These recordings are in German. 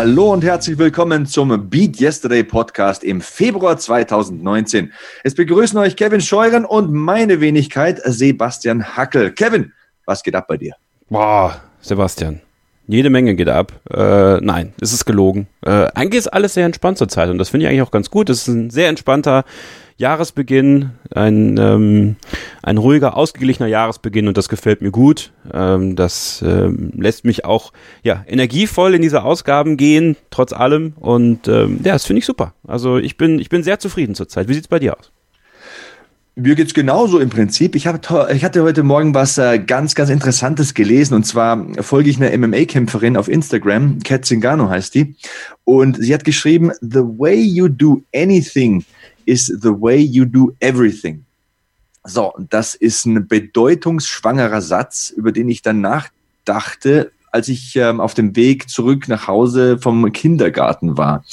Hallo und herzlich willkommen zum Beat Yesterday Podcast im Februar 2019. Es begrüßen euch Kevin Scheuren und meine Wenigkeit Sebastian Hackel. Kevin, was geht ab bei dir? Boah, Sebastian. Jede Menge geht ab. Äh, nein, es ist gelogen. Äh, eigentlich ist alles sehr entspannt zurzeit und das finde ich eigentlich auch ganz gut. Es ist ein sehr entspannter Jahresbeginn, ein, ähm, ein ruhiger, ausgeglichener Jahresbeginn und das gefällt mir gut. Ähm, das ähm, lässt mich auch ja, energievoll in diese Ausgaben gehen, trotz allem. Und ähm, ja, das finde ich super. Also ich bin, ich bin sehr zufrieden zurzeit. Wie sieht's bei dir aus? Mir geht's genauso im Prinzip. Ich, hab, ich hatte heute Morgen was äh, ganz, ganz Interessantes gelesen. Und zwar folge ich einer MMA-Kämpferin auf Instagram, Kat Zingano heißt die. Und sie hat geschrieben, The way you do anything is the way you do everything. So, das ist ein bedeutungsschwangerer Satz, über den ich dann nachdachte, als ich ähm, auf dem Weg zurück nach Hause vom Kindergarten war.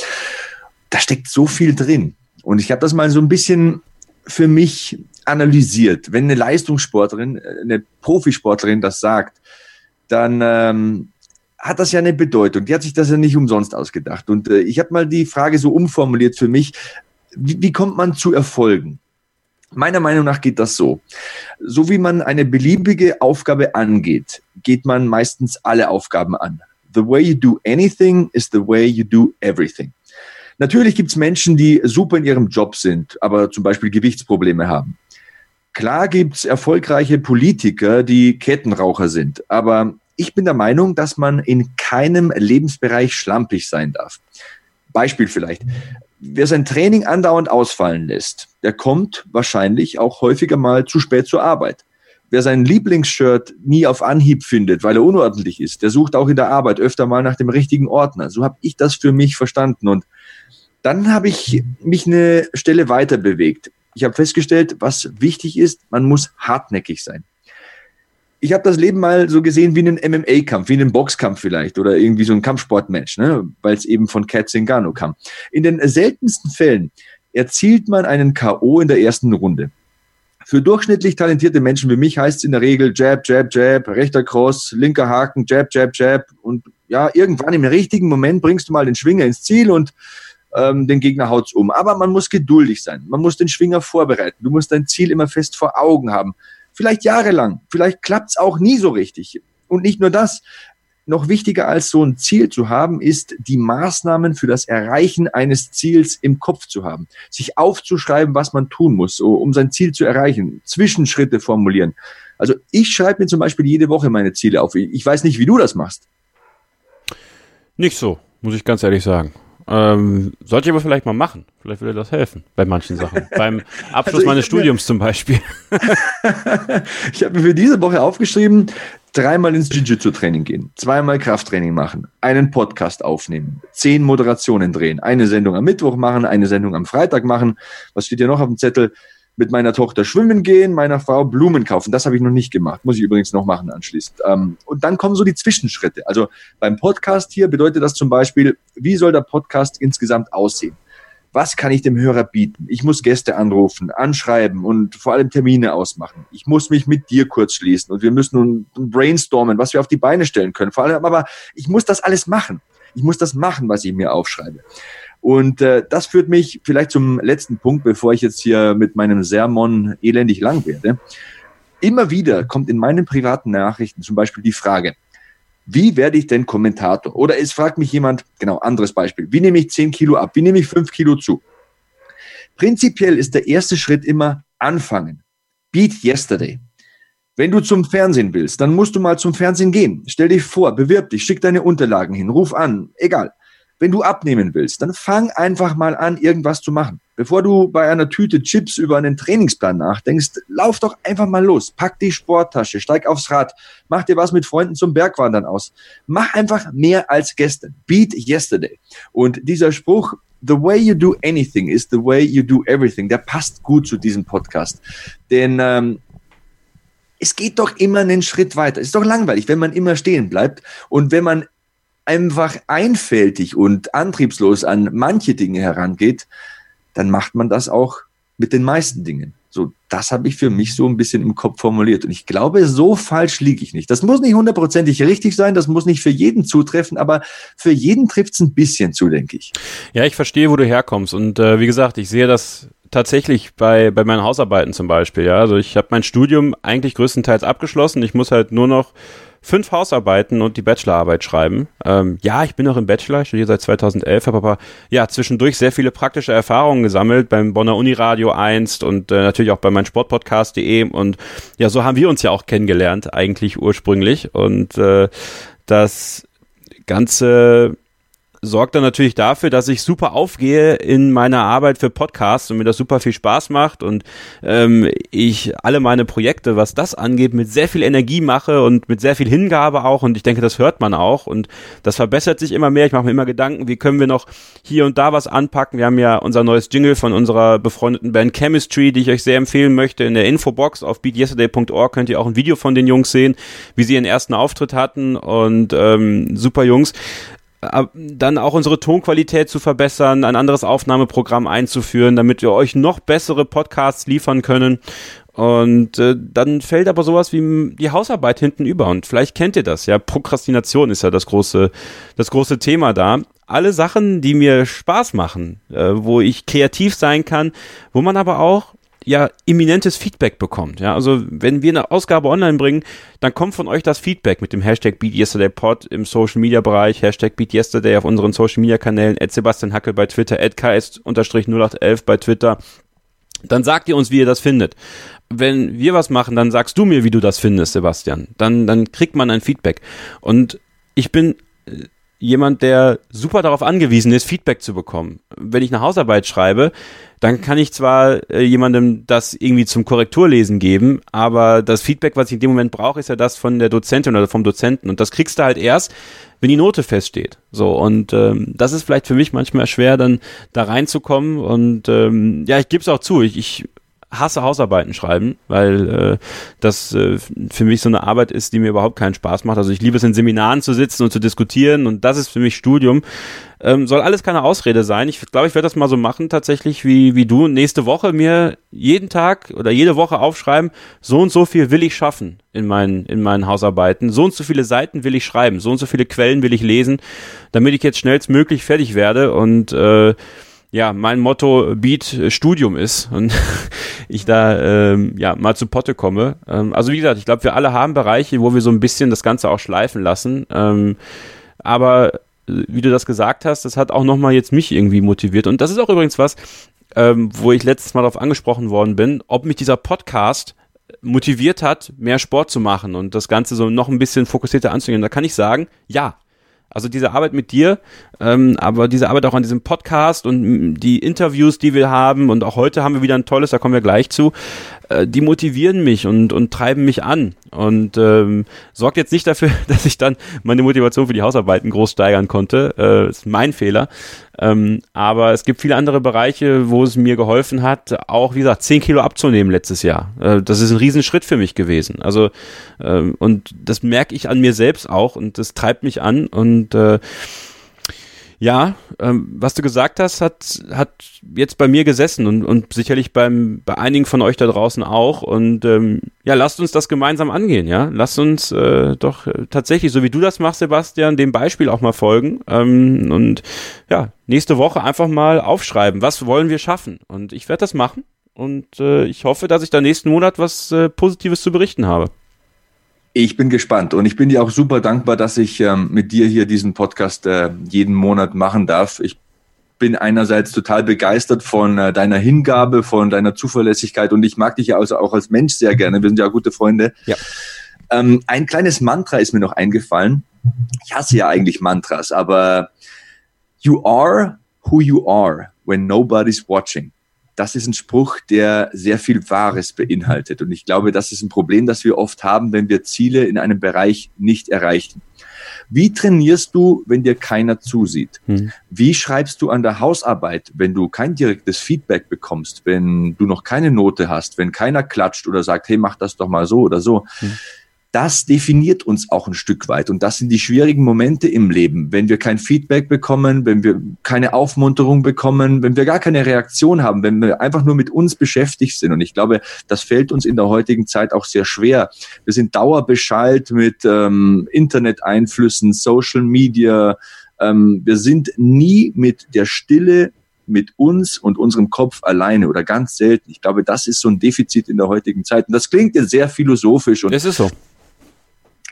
Da steckt so viel drin. Und ich habe das mal so ein bisschen für mich analysiert. Wenn eine Leistungssportlerin, äh, eine Profisportlerin das sagt, dann ähm, hat das ja eine Bedeutung. Die hat sich das ja nicht umsonst ausgedacht. Und äh, ich habe mal die Frage so umformuliert für mich, wie, wie kommt man zu Erfolgen? Meiner Meinung nach geht das so. So wie man eine beliebige Aufgabe angeht, geht man meistens alle Aufgaben an. The way you do anything is the way you do everything. Natürlich gibt es Menschen, die super in ihrem Job sind, aber zum Beispiel Gewichtsprobleme haben. Klar gibt es erfolgreiche Politiker, die Kettenraucher sind, aber ich bin der Meinung, dass man in keinem Lebensbereich schlampig sein darf. Beispiel vielleicht wer sein Training andauernd ausfallen lässt, der kommt wahrscheinlich auch häufiger mal zu spät zur Arbeit. Wer sein Lieblingsshirt nie auf Anhieb findet, weil er unordentlich ist, der sucht auch in der Arbeit öfter mal nach dem richtigen Ordner. So habe ich das für mich verstanden. Und dann habe ich mich eine Stelle weiter bewegt. Ich habe festgestellt, was wichtig ist, man muss hartnäckig sein ich habe das Leben mal so gesehen wie einen MMA-Kampf, wie einen Boxkampf vielleicht oder irgendwie so ein Kampfsportmatch, ne? weil es eben von Kat Zingano kam. In den seltensten Fällen erzielt man einen K.O. in der ersten Runde. Für durchschnittlich talentierte Menschen wie mich heißt es in der Regel Jab, Jab, Jab, rechter Cross, linker Haken, Jab, Jab, Jab und ja, irgendwann im richtigen Moment bringst du mal den Schwinger ins Ziel und ähm, den Gegner haut's um. Aber man muss geduldig sein. Man muss den Schwinger vorbereiten. Du musst dein Ziel immer fest vor Augen haben vielleicht jahrelang, vielleicht klappt's auch nie so richtig. Und nicht nur das, noch wichtiger als so ein Ziel zu haben, ist die Maßnahmen für das Erreichen eines Ziels im Kopf zu haben. Sich aufzuschreiben, was man tun muss, um sein Ziel zu erreichen. Zwischenschritte formulieren. Also ich schreibe mir zum Beispiel jede Woche meine Ziele auf. Ich weiß nicht, wie du das machst. Nicht so, muss ich ganz ehrlich sagen. Ähm, sollte ich aber vielleicht mal machen. Vielleicht würde das helfen bei manchen Sachen. Beim Abschluss also meines Studiums mir, zum Beispiel. ich habe mir für diese Woche aufgeschrieben, dreimal ins Jiu-Jitsu-Training gehen, zweimal Krafttraining machen, einen Podcast aufnehmen, zehn Moderationen drehen, eine Sendung am Mittwoch machen, eine Sendung am Freitag machen. Was steht hier noch auf dem Zettel? Mit meiner Tochter schwimmen gehen, meiner Frau Blumen kaufen. Das habe ich noch nicht gemacht. Muss ich übrigens noch machen anschließend. Ähm, und dann kommen so die Zwischenschritte. Also beim Podcast hier bedeutet das zum Beispiel, wie soll der Podcast insgesamt aussehen? Was kann ich dem Hörer bieten? Ich muss Gäste anrufen, anschreiben und vor allem Termine ausmachen. Ich muss mich mit dir kurz schließen und wir müssen nun brainstormen, was wir auf die Beine stellen können. Vor allem aber, ich muss das alles machen. Ich muss das machen, was ich mir aufschreibe. Und äh, das führt mich vielleicht zum letzten Punkt, bevor ich jetzt hier mit meinem Sermon elendig lang werde. Immer wieder kommt in meinen privaten Nachrichten zum Beispiel die Frage, wie werde ich denn Kommentator? Oder es fragt mich jemand, genau, anderes Beispiel, wie nehme ich 10 Kilo ab? Wie nehme ich 5 Kilo zu? Prinzipiell ist der erste Schritt immer anfangen. Beat yesterday. Wenn du zum Fernsehen willst, dann musst du mal zum Fernsehen gehen. Stell dich vor, bewirb dich, schick deine Unterlagen hin, ruf an, egal. Wenn du abnehmen willst, dann fang einfach mal an, irgendwas zu machen. Bevor du bei einer Tüte Chips über einen Trainingsplan nachdenkst, lauf doch einfach mal los. Pack die Sporttasche, steig aufs Rad, mach dir was mit Freunden zum Bergwandern aus. Mach einfach mehr als gestern. Beat yesterday. Und dieser Spruch, the way you do anything is the way you do everything, der passt gut zu diesem Podcast. Denn ähm, es geht doch immer einen Schritt weiter. Es ist doch langweilig, wenn man immer stehen bleibt und wenn man einfach einfältig und antriebslos an manche Dinge herangeht, dann macht man das auch mit den meisten Dingen. So, das habe ich für mich so ein bisschen im Kopf formuliert. Und ich glaube, so falsch liege ich nicht. Das muss nicht hundertprozentig richtig sein, das muss nicht für jeden zutreffen, aber für jeden trifft es ein bisschen zu, denke ich. Ja, ich verstehe, wo du herkommst. Und äh, wie gesagt, ich sehe das tatsächlich bei, bei meinen Hausarbeiten zum Beispiel. Ja, also ich habe mein Studium eigentlich größtenteils abgeschlossen. Ich muss halt nur noch fünf Hausarbeiten und die Bachelorarbeit schreiben. Ähm, ja, ich bin noch im Bachelor, ich studiere seit 2011, habe aber ja zwischendurch sehr viele praktische Erfahrungen gesammelt beim Bonner Uniradio einst und äh, natürlich auch bei meinem Sportpodcast.de und ja, so haben wir uns ja auch kennengelernt eigentlich ursprünglich und äh, das ganze sorgt dann natürlich dafür, dass ich super aufgehe in meiner Arbeit für Podcasts und mir das super viel Spaß macht und ähm, ich alle meine Projekte, was das angeht, mit sehr viel Energie mache und mit sehr viel Hingabe auch und ich denke, das hört man auch und das verbessert sich immer mehr. Ich mache mir immer Gedanken, wie können wir noch hier und da was anpacken. Wir haben ja unser neues Jingle von unserer befreundeten Band Chemistry, die ich euch sehr empfehlen möchte. In der Infobox auf beatyesterday.org könnt ihr auch ein Video von den Jungs sehen, wie sie ihren ersten Auftritt hatten und ähm, super Jungs dann auch unsere Tonqualität zu verbessern, ein anderes Aufnahmeprogramm einzuführen, damit wir euch noch bessere Podcasts liefern können. Und äh, dann fällt aber sowas wie die Hausarbeit hinten über. Und vielleicht kennt ihr das, ja. Prokrastination ist ja das große, das große Thema da. Alle Sachen, die mir Spaß machen, äh, wo ich kreativ sein kann, wo man aber auch ja imminentes Feedback bekommt. Ja, also wenn wir eine Ausgabe online bringen, dann kommt von euch das Feedback mit dem Hashtag BeatYesterdayPod im Social Media Bereich, Hashtag BeatYesterday auf unseren Social Media Kanälen, at Sebastian Hackel bei Twitter, at ks-0811 bei Twitter. Dann sagt ihr uns, wie ihr das findet. Wenn wir was machen, dann sagst du mir, wie du das findest, Sebastian. Dann, dann kriegt man ein Feedback. Und ich bin äh, jemand, der super darauf angewiesen ist, Feedback zu bekommen. Wenn ich eine Hausarbeit schreibe, dann kann ich zwar äh, jemandem das irgendwie zum Korrekturlesen geben, aber das Feedback, was ich in dem Moment brauche, ist ja das von der Dozentin oder vom Dozenten. Und das kriegst du halt erst, wenn die Note feststeht. So, und ähm, das ist vielleicht für mich manchmal schwer, dann da reinzukommen. Und ähm, ja, ich gebe es auch zu, ich, ich hasse Hausarbeiten schreiben, weil äh, das äh, für mich so eine Arbeit ist, die mir überhaupt keinen Spaß macht. Also ich liebe es in Seminaren zu sitzen und zu diskutieren und das ist für mich Studium. Ähm, soll alles keine Ausrede sein. Ich glaube, ich werde das mal so machen, tatsächlich wie, wie du. Nächste Woche mir jeden Tag oder jede Woche aufschreiben, so und so viel will ich schaffen in meinen, in meinen Hausarbeiten. So und so viele Seiten will ich schreiben, so und so viele Quellen will ich lesen, damit ich jetzt schnellstmöglich fertig werde und äh, ja, mein Motto Beat Studium ist und ich da ähm, ja mal zu Potte komme. Ähm, also wie gesagt, ich glaube, wir alle haben Bereiche, wo wir so ein bisschen das Ganze auch schleifen lassen. Ähm, aber äh, wie du das gesagt hast, das hat auch nochmal jetzt mich irgendwie motiviert. Und das ist auch übrigens was, ähm, wo ich letztes Mal darauf angesprochen worden bin, ob mich dieser Podcast motiviert hat, mehr Sport zu machen und das Ganze so noch ein bisschen fokussierter anzugehen. Da kann ich sagen, ja, also diese Arbeit mit dir, ähm, aber diese Arbeit auch an diesem Podcast und die Interviews, die wir haben. Und auch heute haben wir wieder ein tolles, da kommen wir gleich zu, äh, die motivieren mich und, und treiben mich an und ähm, sorgt jetzt nicht dafür, dass ich dann meine Motivation für die Hausarbeiten groß steigern konnte. Äh, ist mein Fehler. Ähm, aber es gibt viele andere Bereiche, wo es mir geholfen hat, auch wie gesagt, 10 Kilo abzunehmen letztes Jahr. Äh, das ist ein Riesenschritt für mich gewesen. Also ähm, und das merke ich an mir selbst auch und das treibt mich an und äh, ja, ähm, was du gesagt hast, hat, hat jetzt bei mir gesessen und, und sicherlich beim, bei einigen von euch da draußen auch. Und ähm, ja, lasst uns das gemeinsam angehen, ja. Lasst uns äh, doch äh, tatsächlich, so wie du das machst, Sebastian, dem Beispiel auch mal folgen. Ähm, und ja, nächste Woche einfach mal aufschreiben, was wollen wir schaffen. Und ich werde das machen. Und äh, ich hoffe, dass ich da nächsten Monat was äh, Positives zu berichten habe. Ich bin gespannt und ich bin dir auch super dankbar, dass ich ähm, mit dir hier diesen Podcast äh, jeden Monat machen darf. Ich bin einerseits total begeistert von äh, deiner Hingabe, von deiner Zuverlässigkeit und ich mag dich ja also auch als Mensch sehr gerne. Wir sind ja gute Freunde. Ja. Ähm, ein kleines Mantra ist mir noch eingefallen. Ich hasse ja eigentlich Mantras, aber you are who you are when nobody's watching das ist ein Spruch, der sehr viel Wahres beinhaltet. Und ich glaube, das ist ein Problem, das wir oft haben, wenn wir Ziele in einem Bereich nicht erreichen. Wie trainierst du, wenn dir keiner zusieht? Hm. Wie schreibst du an der Hausarbeit, wenn du kein direktes Feedback bekommst, wenn du noch keine Note hast, wenn keiner klatscht oder sagt, hey, mach das doch mal so oder so? Hm das definiert uns auch ein Stück weit. Und das sind die schwierigen Momente im Leben, wenn wir kein Feedback bekommen, wenn wir keine Aufmunterung bekommen, wenn wir gar keine Reaktion haben, wenn wir einfach nur mit uns beschäftigt sind. Und ich glaube, das fällt uns in der heutigen Zeit auch sehr schwer. Wir sind dauerbeschallt mit ähm, Internet-Einflüssen, Social Media. Ähm, wir sind nie mit der Stille mit uns und unserem Kopf alleine oder ganz selten. Ich glaube, das ist so ein Defizit in der heutigen Zeit. Und das klingt jetzt sehr philosophisch. Und es ist so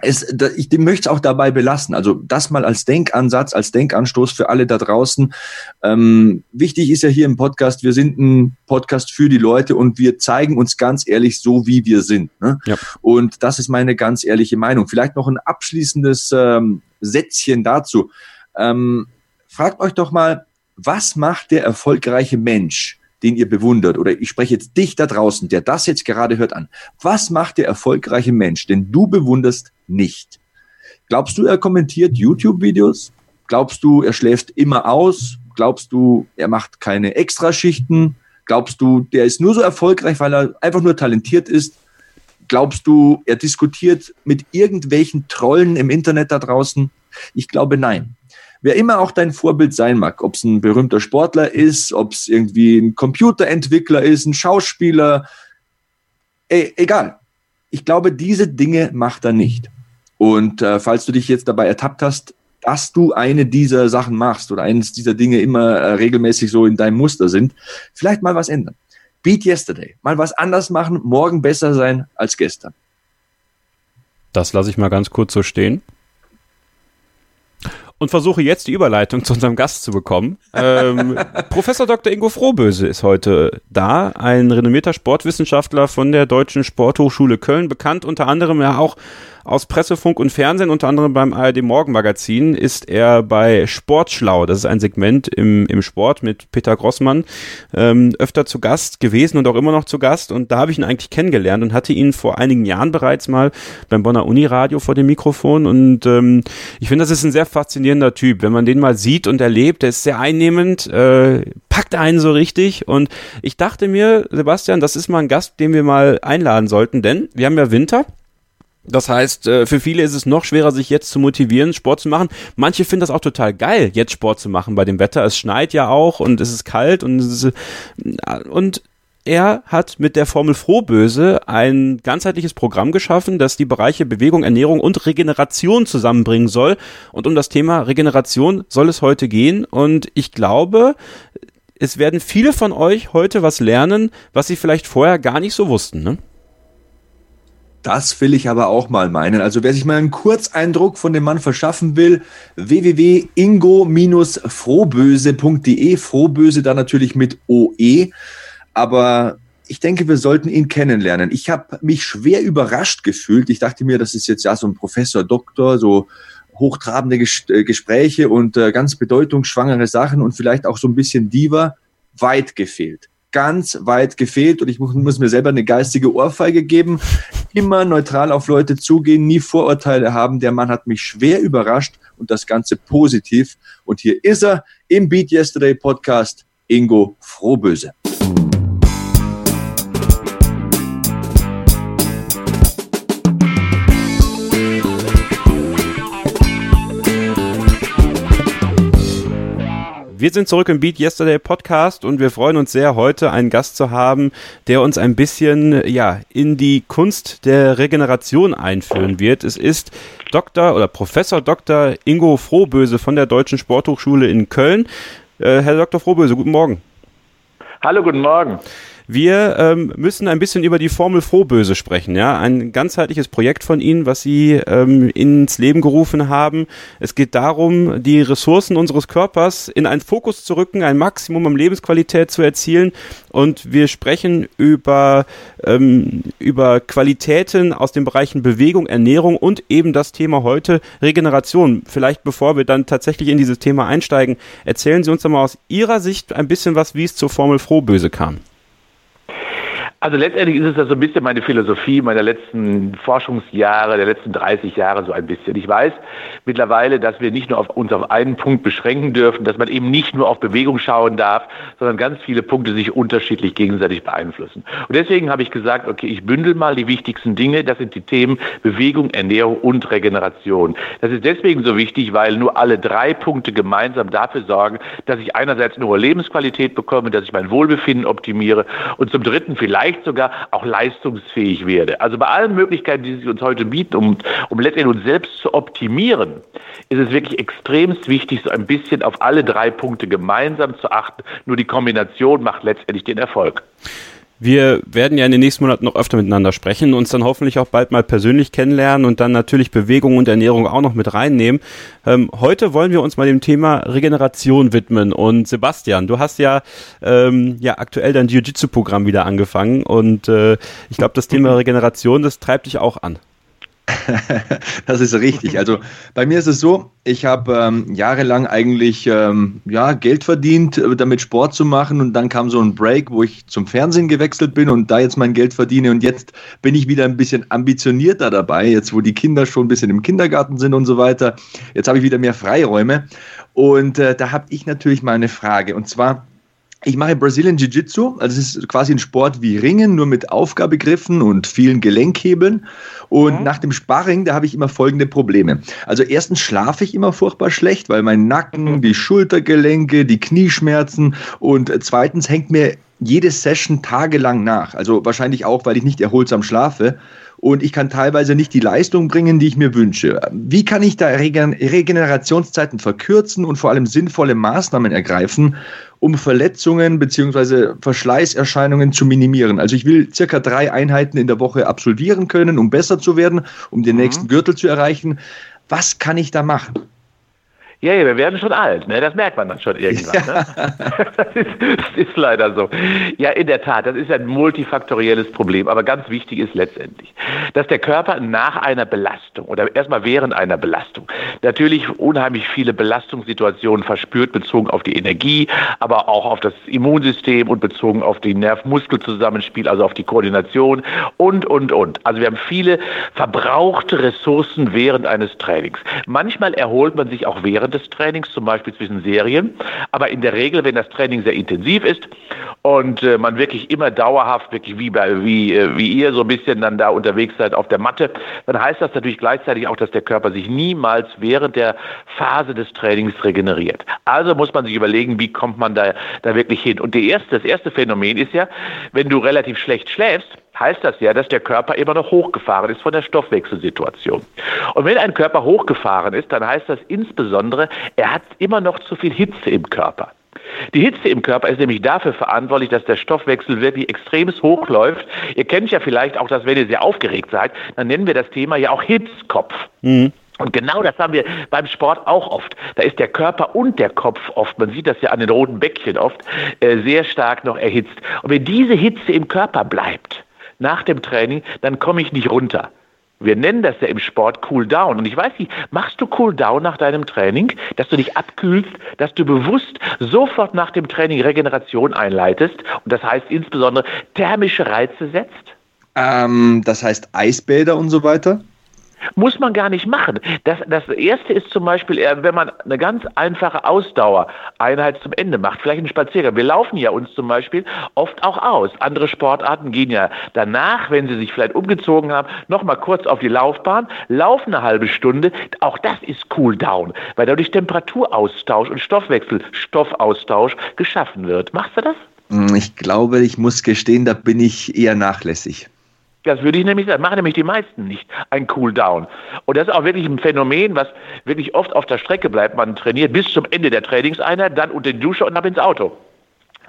es, ich möchte es auch dabei belassen. Also das mal als Denkansatz, als Denkanstoß für alle da draußen. Ähm, wichtig ist ja hier im Podcast, wir sind ein Podcast für die Leute und wir zeigen uns ganz ehrlich so, wie wir sind. Ne? Ja. Und das ist meine ganz ehrliche Meinung. Vielleicht noch ein abschließendes ähm, Sätzchen dazu. Ähm, fragt euch doch mal, was macht der erfolgreiche Mensch? Den ihr bewundert, oder ich spreche jetzt dich da draußen, der das jetzt gerade hört an. Was macht der erfolgreiche Mensch, den du bewunderst, nicht? Glaubst du, er kommentiert YouTube-Videos? Glaubst du, er schläft immer aus? Glaubst du, er macht keine Extraschichten? Glaubst du, der ist nur so erfolgreich, weil er einfach nur talentiert ist? Glaubst du, er diskutiert mit irgendwelchen Trollen im Internet da draußen? Ich glaube nein wer immer auch dein Vorbild sein mag, ob es ein berühmter Sportler ist, ob es irgendwie ein Computerentwickler ist, ein Schauspieler, ey, egal. Ich glaube, diese Dinge macht er nicht. Und äh, falls du dich jetzt dabei ertappt hast, dass du eine dieser Sachen machst oder eines dieser Dinge immer äh, regelmäßig so in deinem Muster sind, vielleicht mal was ändern. Beat yesterday. Mal was anders machen, morgen besser sein als gestern. Das lasse ich mal ganz kurz so stehen und versuche jetzt die Überleitung zu unserem Gast zu bekommen. Ähm, Professor Dr. Ingo Frohböse ist heute da, ein renommierter Sportwissenschaftler von der Deutschen Sporthochschule Köln, bekannt unter anderem ja auch aus Pressefunk und Fernsehen, unter anderem beim ARD Morgenmagazin, ist er bei Sportschlau, das ist ein Segment im, im Sport mit Peter Grossmann, ähm, öfter zu Gast gewesen und auch immer noch zu Gast. Und da habe ich ihn eigentlich kennengelernt und hatte ihn vor einigen Jahren bereits mal beim Bonner Uniradio vor dem Mikrofon. Und ähm, ich finde, das ist ein sehr faszinierender Typ. Wenn man den mal sieht und erlebt, der ist sehr einnehmend, äh, packt einen so richtig. Und ich dachte mir, Sebastian, das ist mal ein Gast, den wir mal einladen sollten, denn wir haben ja Winter. Das heißt, äh, für viele ist es noch schwerer, sich jetzt zu motivieren, Sport zu machen. Manche finden das auch total geil, jetzt Sport zu machen bei dem Wetter. Es schneit ja auch und es ist kalt und es ist, und er hat mit der Formel Frohböse ein ganzheitliches Programm geschaffen, das die Bereiche Bewegung, Ernährung und Regeneration zusammenbringen soll. Und um das Thema Regeneration soll es heute gehen. Und ich glaube, es werden viele von euch heute was lernen, was sie vielleicht vorher gar nicht so wussten. Ne? Das will ich aber auch mal meinen. Also wer sich mal einen Kurzeindruck von dem Mann verschaffen will, www.ingo-frohböse.de, Frohböse da natürlich mit OE. Aber ich denke, wir sollten ihn kennenlernen. Ich habe mich schwer überrascht gefühlt. Ich dachte mir, das ist jetzt ja so ein Professor, Doktor, so hochtrabende Ges äh, Gespräche und äh, ganz bedeutungsschwangere Sachen und vielleicht auch so ein bisschen Diva. Weit gefehlt ganz weit gefehlt und ich muss, mir selber eine geistige Ohrfeige geben. Immer neutral auf Leute zugehen, nie Vorurteile haben. Der Mann hat mich schwer überrascht und das Ganze positiv. Und hier ist er im Beat Yesterday Podcast, Ingo Frohböse. Wir sind zurück im Beat Yesterday Podcast und wir freuen uns sehr, heute einen Gast zu haben, der uns ein bisschen, ja, in die Kunst der Regeneration einführen wird. Es ist Dr. oder Professor Dr. Ingo Frohböse von der Deutschen Sporthochschule in Köln. Äh, Herr Dr. Frohböse, guten Morgen. Hallo, guten Morgen. Wir ähm, müssen ein bisschen über die Formel Frohböse sprechen, ja. Ein ganzheitliches Projekt von Ihnen, was Sie ähm, ins Leben gerufen haben. Es geht darum, die Ressourcen unseres Körpers in einen Fokus zu rücken, ein Maximum an Lebensqualität zu erzielen. Und wir sprechen über, ähm, über Qualitäten aus den Bereichen Bewegung, Ernährung und eben das Thema heute Regeneration. Vielleicht bevor wir dann tatsächlich in dieses Thema einsteigen, erzählen Sie uns doch mal aus Ihrer Sicht ein bisschen was, wie es zur Formel Frohböse kam. Also letztendlich ist es ja so ein bisschen meine Philosophie meiner letzten Forschungsjahre, der letzten 30 Jahre so ein bisschen. Ich weiß mittlerweile, dass wir nicht nur auf uns auf einen Punkt beschränken dürfen, dass man eben nicht nur auf Bewegung schauen darf, sondern ganz viele Punkte sich unterschiedlich gegenseitig beeinflussen. Und deswegen habe ich gesagt, okay, ich bündel mal die wichtigsten Dinge. Das sind die Themen Bewegung, Ernährung und Regeneration. Das ist deswegen so wichtig, weil nur alle drei Punkte gemeinsam dafür sorgen, dass ich einerseits eine hohe Lebensqualität bekomme, dass ich mein Wohlbefinden optimiere und zum dritten vielleicht vielleicht sogar auch leistungsfähig werde. Also bei allen Möglichkeiten, die sich uns heute bieten, um, um letztendlich uns selbst zu optimieren, ist es wirklich extremst wichtig, so ein bisschen auf alle drei Punkte gemeinsam zu achten. Nur die Kombination macht letztendlich den Erfolg. Wir werden ja in den nächsten Monaten noch öfter miteinander sprechen, uns dann hoffentlich auch bald mal persönlich kennenlernen und dann natürlich Bewegung und Ernährung auch noch mit reinnehmen. Ähm, heute wollen wir uns mal dem Thema Regeneration widmen. Und Sebastian, du hast ja, ähm, ja aktuell dein Jiu-Jitsu-Programm wieder angefangen und äh, ich glaube, das Thema Regeneration, das treibt dich auch an. Das ist richtig. Also bei mir ist es so, ich habe ähm, jahrelang eigentlich ähm, ja, Geld verdient, äh, damit Sport zu machen und dann kam so ein Break, wo ich zum Fernsehen gewechselt bin und da jetzt mein Geld verdiene und jetzt bin ich wieder ein bisschen ambitionierter dabei, jetzt wo die Kinder schon ein bisschen im Kindergarten sind und so weiter. Jetzt habe ich wieder mehr Freiräume und äh, da habe ich natürlich mal eine Frage und zwar ich mache Brazilian Jiu-Jitsu, also es ist quasi ein Sport wie Ringen, nur mit Aufgabegriffen und vielen Gelenkhebeln. Und mhm. nach dem Sparring, da habe ich immer folgende Probleme. Also erstens schlafe ich immer furchtbar schlecht, weil mein Nacken, mhm. die Schultergelenke, die Knieschmerzen und zweitens hängt mir jede Session tagelang nach. Also wahrscheinlich auch, weil ich nicht erholsam schlafe und ich kann teilweise nicht die Leistung bringen, die ich mir wünsche. Wie kann ich da Regenerationszeiten verkürzen und vor allem sinnvolle Maßnahmen ergreifen, um Verletzungen bzw. Verschleißerscheinungen zu minimieren? Also ich will circa drei Einheiten in der Woche absolvieren können, um besser zu werden, um den mhm. nächsten Gürtel zu erreichen. Was kann ich da machen? Ja, ja, wir werden schon alt, ne? das merkt man dann schon irgendwann. Ne? das, ist, das ist leider so. Ja, in der Tat, das ist ein multifaktorielles Problem, aber ganz wichtig ist letztendlich, dass der Körper nach einer Belastung oder erstmal während einer Belastung natürlich unheimlich viele Belastungssituationen verspürt, bezogen auf die Energie, aber auch auf das Immunsystem und bezogen auf die Nerv-Muskel-Zusammenspiel, also auf die Koordination und, und, und. Also wir haben viele verbrauchte Ressourcen während eines Trainings. Manchmal erholt man sich auch während des Trainings, zum Beispiel zwischen Serien. Aber in der Regel, wenn das Training sehr intensiv ist und äh, man wirklich immer dauerhaft, wirklich wie, bei, wie, äh, wie ihr so ein bisschen dann da unterwegs seid auf der Matte, dann heißt das natürlich gleichzeitig auch, dass der Körper sich niemals während der Phase des Trainings regeneriert. Also muss man sich überlegen, wie kommt man da, da wirklich hin. Und die erste, das erste Phänomen ist ja, wenn du relativ schlecht schläfst, heißt das ja, dass der Körper immer noch hochgefahren ist von der Stoffwechselsituation. Und wenn ein Körper hochgefahren ist, dann heißt das insbesondere, er hat immer noch zu viel Hitze im Körper. Die Hitze im Körper ist nämlich dafür verantwortlich, dass der Stoffwechsel wirklich extremes hochläuft. Ihr kennt ja vielleicht auch das, wenn ihr sehr aufgeregt seid, dann nennen wir das Thema ja auch Hitzkopf. Mhm. Und genau das haben wir beim Sport auch oft. Da ist der Körper und der Kopf oft, man sieht das ja an den roten Bäckchen oft, äh, sehr stark noch erhitzt. Und wenn diese Hitze im Körper bleibt, nach dem Training, dann komme ich nicht runter. Wir nennen das ja im Sport Cool Down. Und ich weiß nicht, machst du Cool Down nach deinem Training, dass du dich abkühlst, dass du bewusst sofort nach dem Training Regeneration einleitest und das heißt insbesondere thermische Reize setzt? Ähm, das heißt Eisbäder und so weiter? Muss man gar nicht machen. Das, das erste ist zum Beispiel, wenn man eine ganz einfache Ausdauereinheit zum Ende macht, vielleicht einen Spaziergang. Wir laufen ja uns zum Beispiel oft auch aus. Andere Sportarten gehen ja danach, wenn sie sich vielleicht umgezogen haben, nochmal kurz auf die Laufbahn, laufen eine halbe Stunde. Auch das ist Cool Down, weil dadurch Temperaturaustausch und Stoffwechselstoffaustausch geschaffen wird. Machst du das? Hm, ich glaube, ich muss gestehen, da bin ich eher nachlässig. Das würde ich nämlich sagen. Machen nämlich die meisten nicht ein Cooldown. Und das ist auch wirklich ein Phänomen, was wirklich oft auf der Strecke bleibt. Man trainiert bis zum Ende der Trainingseinheit, dann unter die Dusche und ab ins Auto.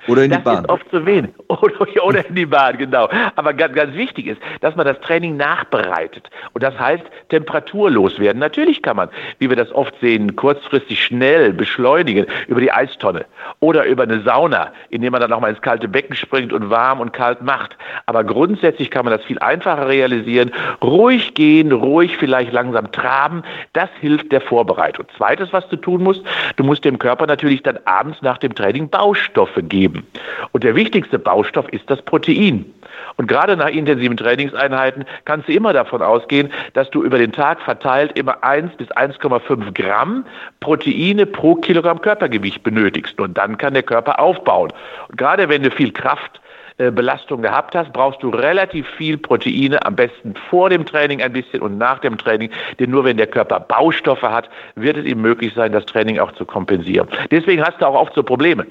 Oder in die das Bahn. ist oft zu wenig. Oder, oder in die Bahn, genau. Aber ganz, ganz wichtig ist, dass man das Training nachbereitet. Und das heißt, temperaturlos werden. Natürlich kann man, wie wir das oft sehen, kurzfristig schnell beschleunigen über die Eistonne oder über eine Sauna, indem man dann nochmal ins kalte Becken springt und warm und kalt macht. Aber grundsätzlich kann man das viel einfacher realisieren. Ruhig gehen, ruhig vielleicht langsam traben. Das hilft der Vorbereitung. Zweites, was du tun musst, du musst dem Körper natürlich dann abends nach dem Training Baustoffe geben geben. Und der wichtigste Baustoff ist das Protein. Und gerade nach intensiven Trainingseinheiten kannst du immer davon ausgehen, dass du über den Tag verteilt immer 1 bis 1,5 Gramm Proteine pro Kilogramm Körpergewicht benötigst. Und dann kann der Körper aufbauen. Und gerade wenn du viel Kraft äh, Belastung gehabt hast, brauchst du relativ viel Proteine, am besten vor dem Training ein bisschen und nach dem Training. Denn nur wenn der Körper Baustoffe hat, wird es ihm möglich sein, das Training auch zu kompensieren. Deswegen hast du auch oft so Probleme.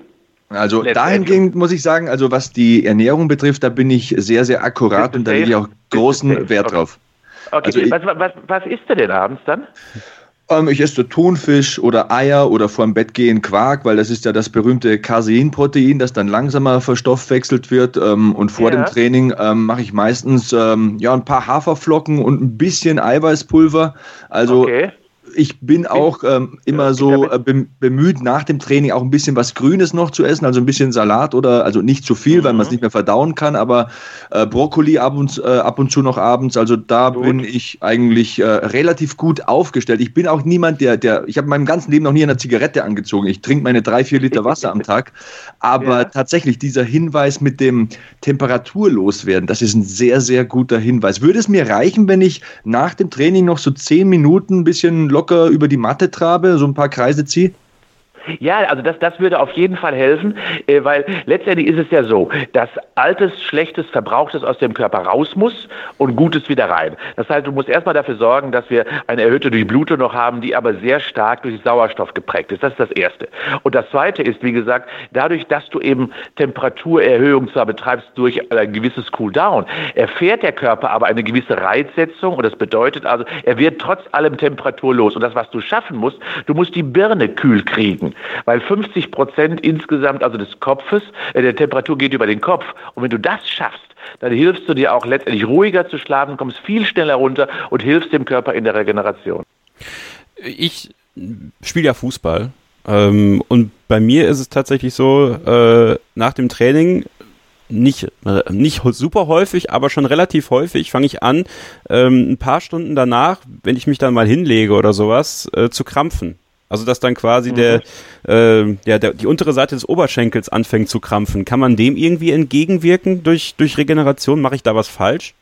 Also dahingehend muss ich sagen, also was die Ernährung betrifft, da bin ich sehr, sehr akkurat und da lege ich auch großen Wert drauf. Okay, also was, was, was isst du denn abends dann? Ähm, ich esse Thunfisch oder Eier oder vor dem Bett gehen Quark, weil das ist ja das berühmte Caseinprotein, das dann langsamer verstoffwechselt wird. Ähm, und vor ja. dem Training ähm, mache ich meistens ähm, ja, ein paar Haferflocken und ein bisschen Eiweißpulver. Also okay ich bin auch ähm, immer so äh, bemüht, nach dem Training auch ein bisschen was Grünes noch zu essen, also ein bisschen Salat oder, also nicht zu viel, mhm. weil man es nicht mehr verdauen kann, aber äh, Brokkoli ab und, äh, ab und zu noch abends, also da gut. bin ich eigentlich äh, relativ gut aufgestellt. Ich bin auch niemand, der, der ich habe in meinem ganzen Leben noch nie eine Zigarette angezogen. Ich trinke meine drei, vier Liter Wasser am Tag, aber ja. tatsächlich dieser Hinweis mit dem Temperaturloswerden, das ist ein sehr, sehr guter Hinweis. Würde es mir reichen, wenn ich nach dem Training noch so zehn Minuten ein bisschen locker locker über die Matte trabe, so ein paar Kreise ziehe? Ja, also das, das würde auf jeden Fall helfen, äh, weil letztendlich ist es ja so, dass altes, schlechtes, verbrauchtes aus dem Körper raus muss und Gutes wieder rein. Das heißt, du musst erstmal dafür sorgen, dass wir eine erhöhte Durchblutung noch haben, die aber sehr stark durch Sauerstoff geprägt ist. Das ist das Erste. Und das Zweite ist, wie gesagt, dadurch, dass du eben Temperaturerhöhung zwar betreibst durch ein gewisses Cooldown, erfährt der Körper aber eine gewisse Reizsetzung und das bedeutet also, er wird trotz allem temperaturlos. Und das, was du schaffen musst, du musst die Birne kühl kriegen weil 50 Prozent insgesamt, also des Kopfes, äh, der Temperatur geht über den Kopf. Und wenn du das schaffst, dann hilfst du dir auch letztendlich ruhiger zu schlafen, kommst viel schneller runter und hilfst dem Körper in der Regeneration. Ich spiele ja Fußball. Ähm, und bei mir ist es tatsächlich so, äh, nach dem Training nicht, äh, nicht super häufig, aber schon relativ häufig fange ich an, ähm, ein paar Stunden danach, wenn ich mich dann mal hinlege oder sowas, äh, zu krampfen. Also dass dann quasi mhm. der, äh, ja, der, die untere Seite des Oberschenkels anfängt zu krampfen. Kann man dem irgendwie entgegenwirken durch, durch Regeneration? Mache ich da was falsch?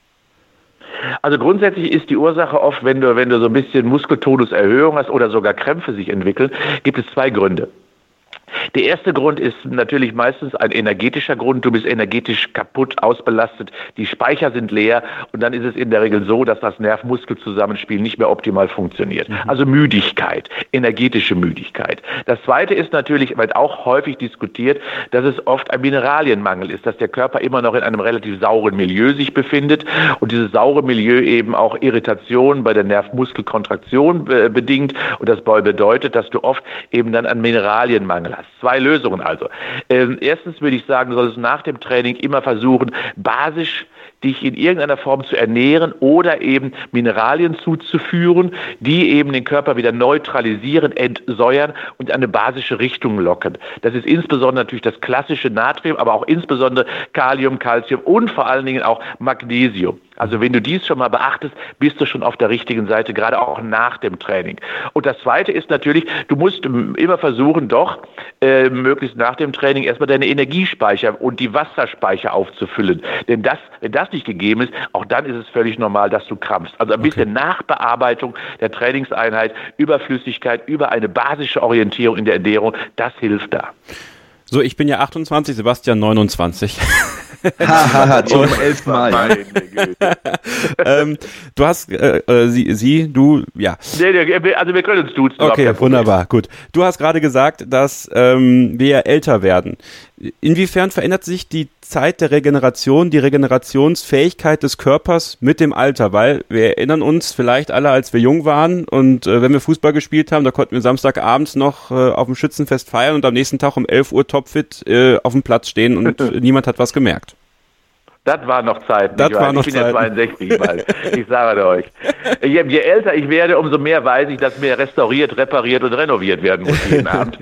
Also grundsätzlich ist die Ursache oft, wenn du, wenn du so ein bisschen Muskeltonuserhöhung hast oder sogar Krämpfe sich entwickeln, gibt es zwei Gründe. Der erste Grund ist natürlich meistens ein energetischer Grund. Du bist energetisch kaputt, ausbelastet, die Speicher sind leer und dann ist es in der Regel so, dass das Nerv-Muskel-Zusammenspiel nicht mehr optimal funktioniert. Mhm. Also Müdigkeit, energetische Müdigkeit. Das zweite ist natürlich, wird auch häufig diskutiert, dass es oft ein Mineralienmangel ist, dass der Körper immer noch in einem relativ sauren Milieu sich befindet und dieses saure Milieu eben auch Irritation bei der Nerv-Muskel-Kontraktion äh, bedingt und das bedeutet, dass du oft eben dann einen Mineralienmangel hast Zwei Lösungen also. Ähm, erstens würde ich sagen, du solltest nach dem Training immer versuchen, basisch dich in irgendeiner Form zu ernähren oder eben Mineralien zuzuführen, die eben den Körper wieder neutralisieren, entsäuern und eine basische Richtung locken. Das ist insbesondere natürlich das klassische Natrium, aber auch insbesondere Kalium, Calcium und vor allen Dingen auch Magnesium. Also wenn du dies schon mal beachtest, bist du schon auf der richtigen Seite, gerade auch nach dem Training. Und das Zweite ist natürlich, du musst immer versuchen, doch äh, möglichst nach dem Training erstmal deine Energiespeicher und die Wasserspeicher aufzufüllen. Denn das, wenn das nicht gegeben ist, auch dann ist es völlig normal, dass du krampfst. Also ein bisschen okay. Nachbearbeitung der Trainingseinheit, Überflüssigkeit, über eine basische Orientierung in der Ernährung, das hilft da. So, ich bin ja 28, Sebastian 29. Haha, zum elften Mal. ähm, du hast, äh, äh, sie, sie, du, ja. Nee, nee, also wir können uns duzen. Okay, wunderbar, gut. Du hast gerade gesagt, dass ähm, wir älter werden. Inwiefern verändert sich die Zeit der Regeneration, die Regenerationsfähigkeit des Körpers mit dem Alter? Weil wir erinnern uns vielleicht alle, als wir jung waren und äh, wenn wir Fußball gespielt haben, da konnten wir Samstagabends noch äh, auf dem Schützenfest feiern und am nächsten Tag um 11 Uhr topfit äh, auf dem Platz stehen und niemand hat was gemerkt. Das war noch Zeit. Das war noch ich bin ja 62 bald. ich sage euch. Je, je, älter ich werde, umso mehr weiß ich, dass mehr restauriert, repariert und renoviert werden muss jeden Abend.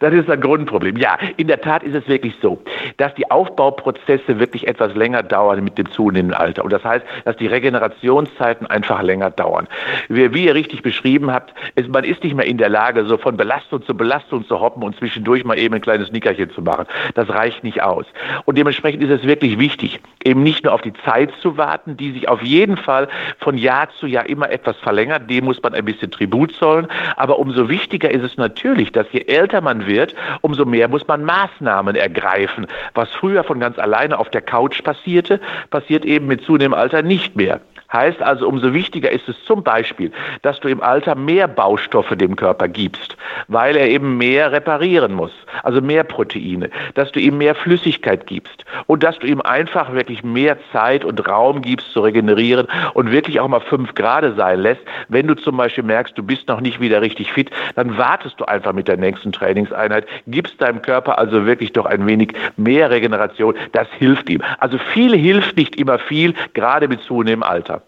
Das ist ein Grundproblem. Ja, in der Tat ist es wirklich so, dass die Aufbauprozesse wirklich etwas länger dauern mit dem zunehmenden Alter. Und das heißt, dass die Regenerationszeiten einfach länger dauern. Wie, wie ihr richtig beschrieben habt, ist, man ist nicht mehr in der Lage, so von Belastung zu Belastung zu hoppen und zwischendurch mal eben ein kleines Nickerchen zu machen. Das reicht nicht aus. Und dementsprechend ist es wirklich wichtig, eben nicht nur auf die Zeit zu warten, die sich auf jeden Fall von Jahr zu Jahr immer etwas verlängert. Dem muss man ein bisschen Tribut zollen. Aber umso wichtiger ist es natürlich, dass je älter man wird, umso mehr muss man Maßnahmen ergreifen. Was früher von ganz alleine auf der Couch passierte, passiert eben mit zunehmendem Alter nicht mehr. Heißt also, umso wichtiger ist es zum Beispiel, dass du im Alter mehr Baustoffe dem Körper gibst, weil er eben mehr reparieren muss, also mehr Proteine, dass du ihm mehr Flüssigkeit gibst und dass du ihm einfach wirklich mehr Zeit und Raum gibst zu regenerieren und wirklich auch mal fünf Grad sein lässt. Wenn du zum Beispiel merkst, du bist noch nicht wieder richtig fit, dann wartest du einfach mit der nächsten Trainingseinheit, gibst deinem Körper also wirklich doch ein wenig mehr Regeneration. Das hilft ihm. Also viel hilft nicht immer viel, gerade mit zunehmendem Alter.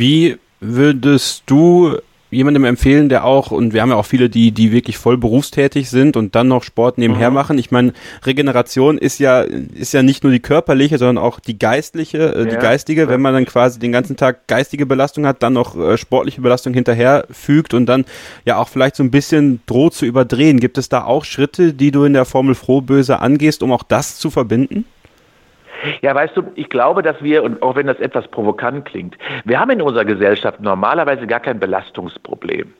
Wie würdest du jemandem empfehlen, der auch, und wir haben ja auch viele, die, die wirklich voll berufstätig sind und dann noch Sport nebenher mhm. machen. Ich meine, Regeneration ist ja, ist ja nicht nur die körperliche, sondern auch die geistliche, äh, die geistige, wenn man dann quasi den ganzen Tag geistige Belastung hat, dann noch äh, sportliche Belastung hinterher fügt und dann ja auch vielleicht so ein bisschen droht zu überdrehen. Gibt es da auch Schritte, die du in der Formel Frohböse angehst, um auch das zu verbinden? Ja, weißt du, ich glaube, dass wir, und auch wenn das etwas provokant klingt, wir haben in unserer Gesellschaft normalerweise gar kein Belastungsproblem.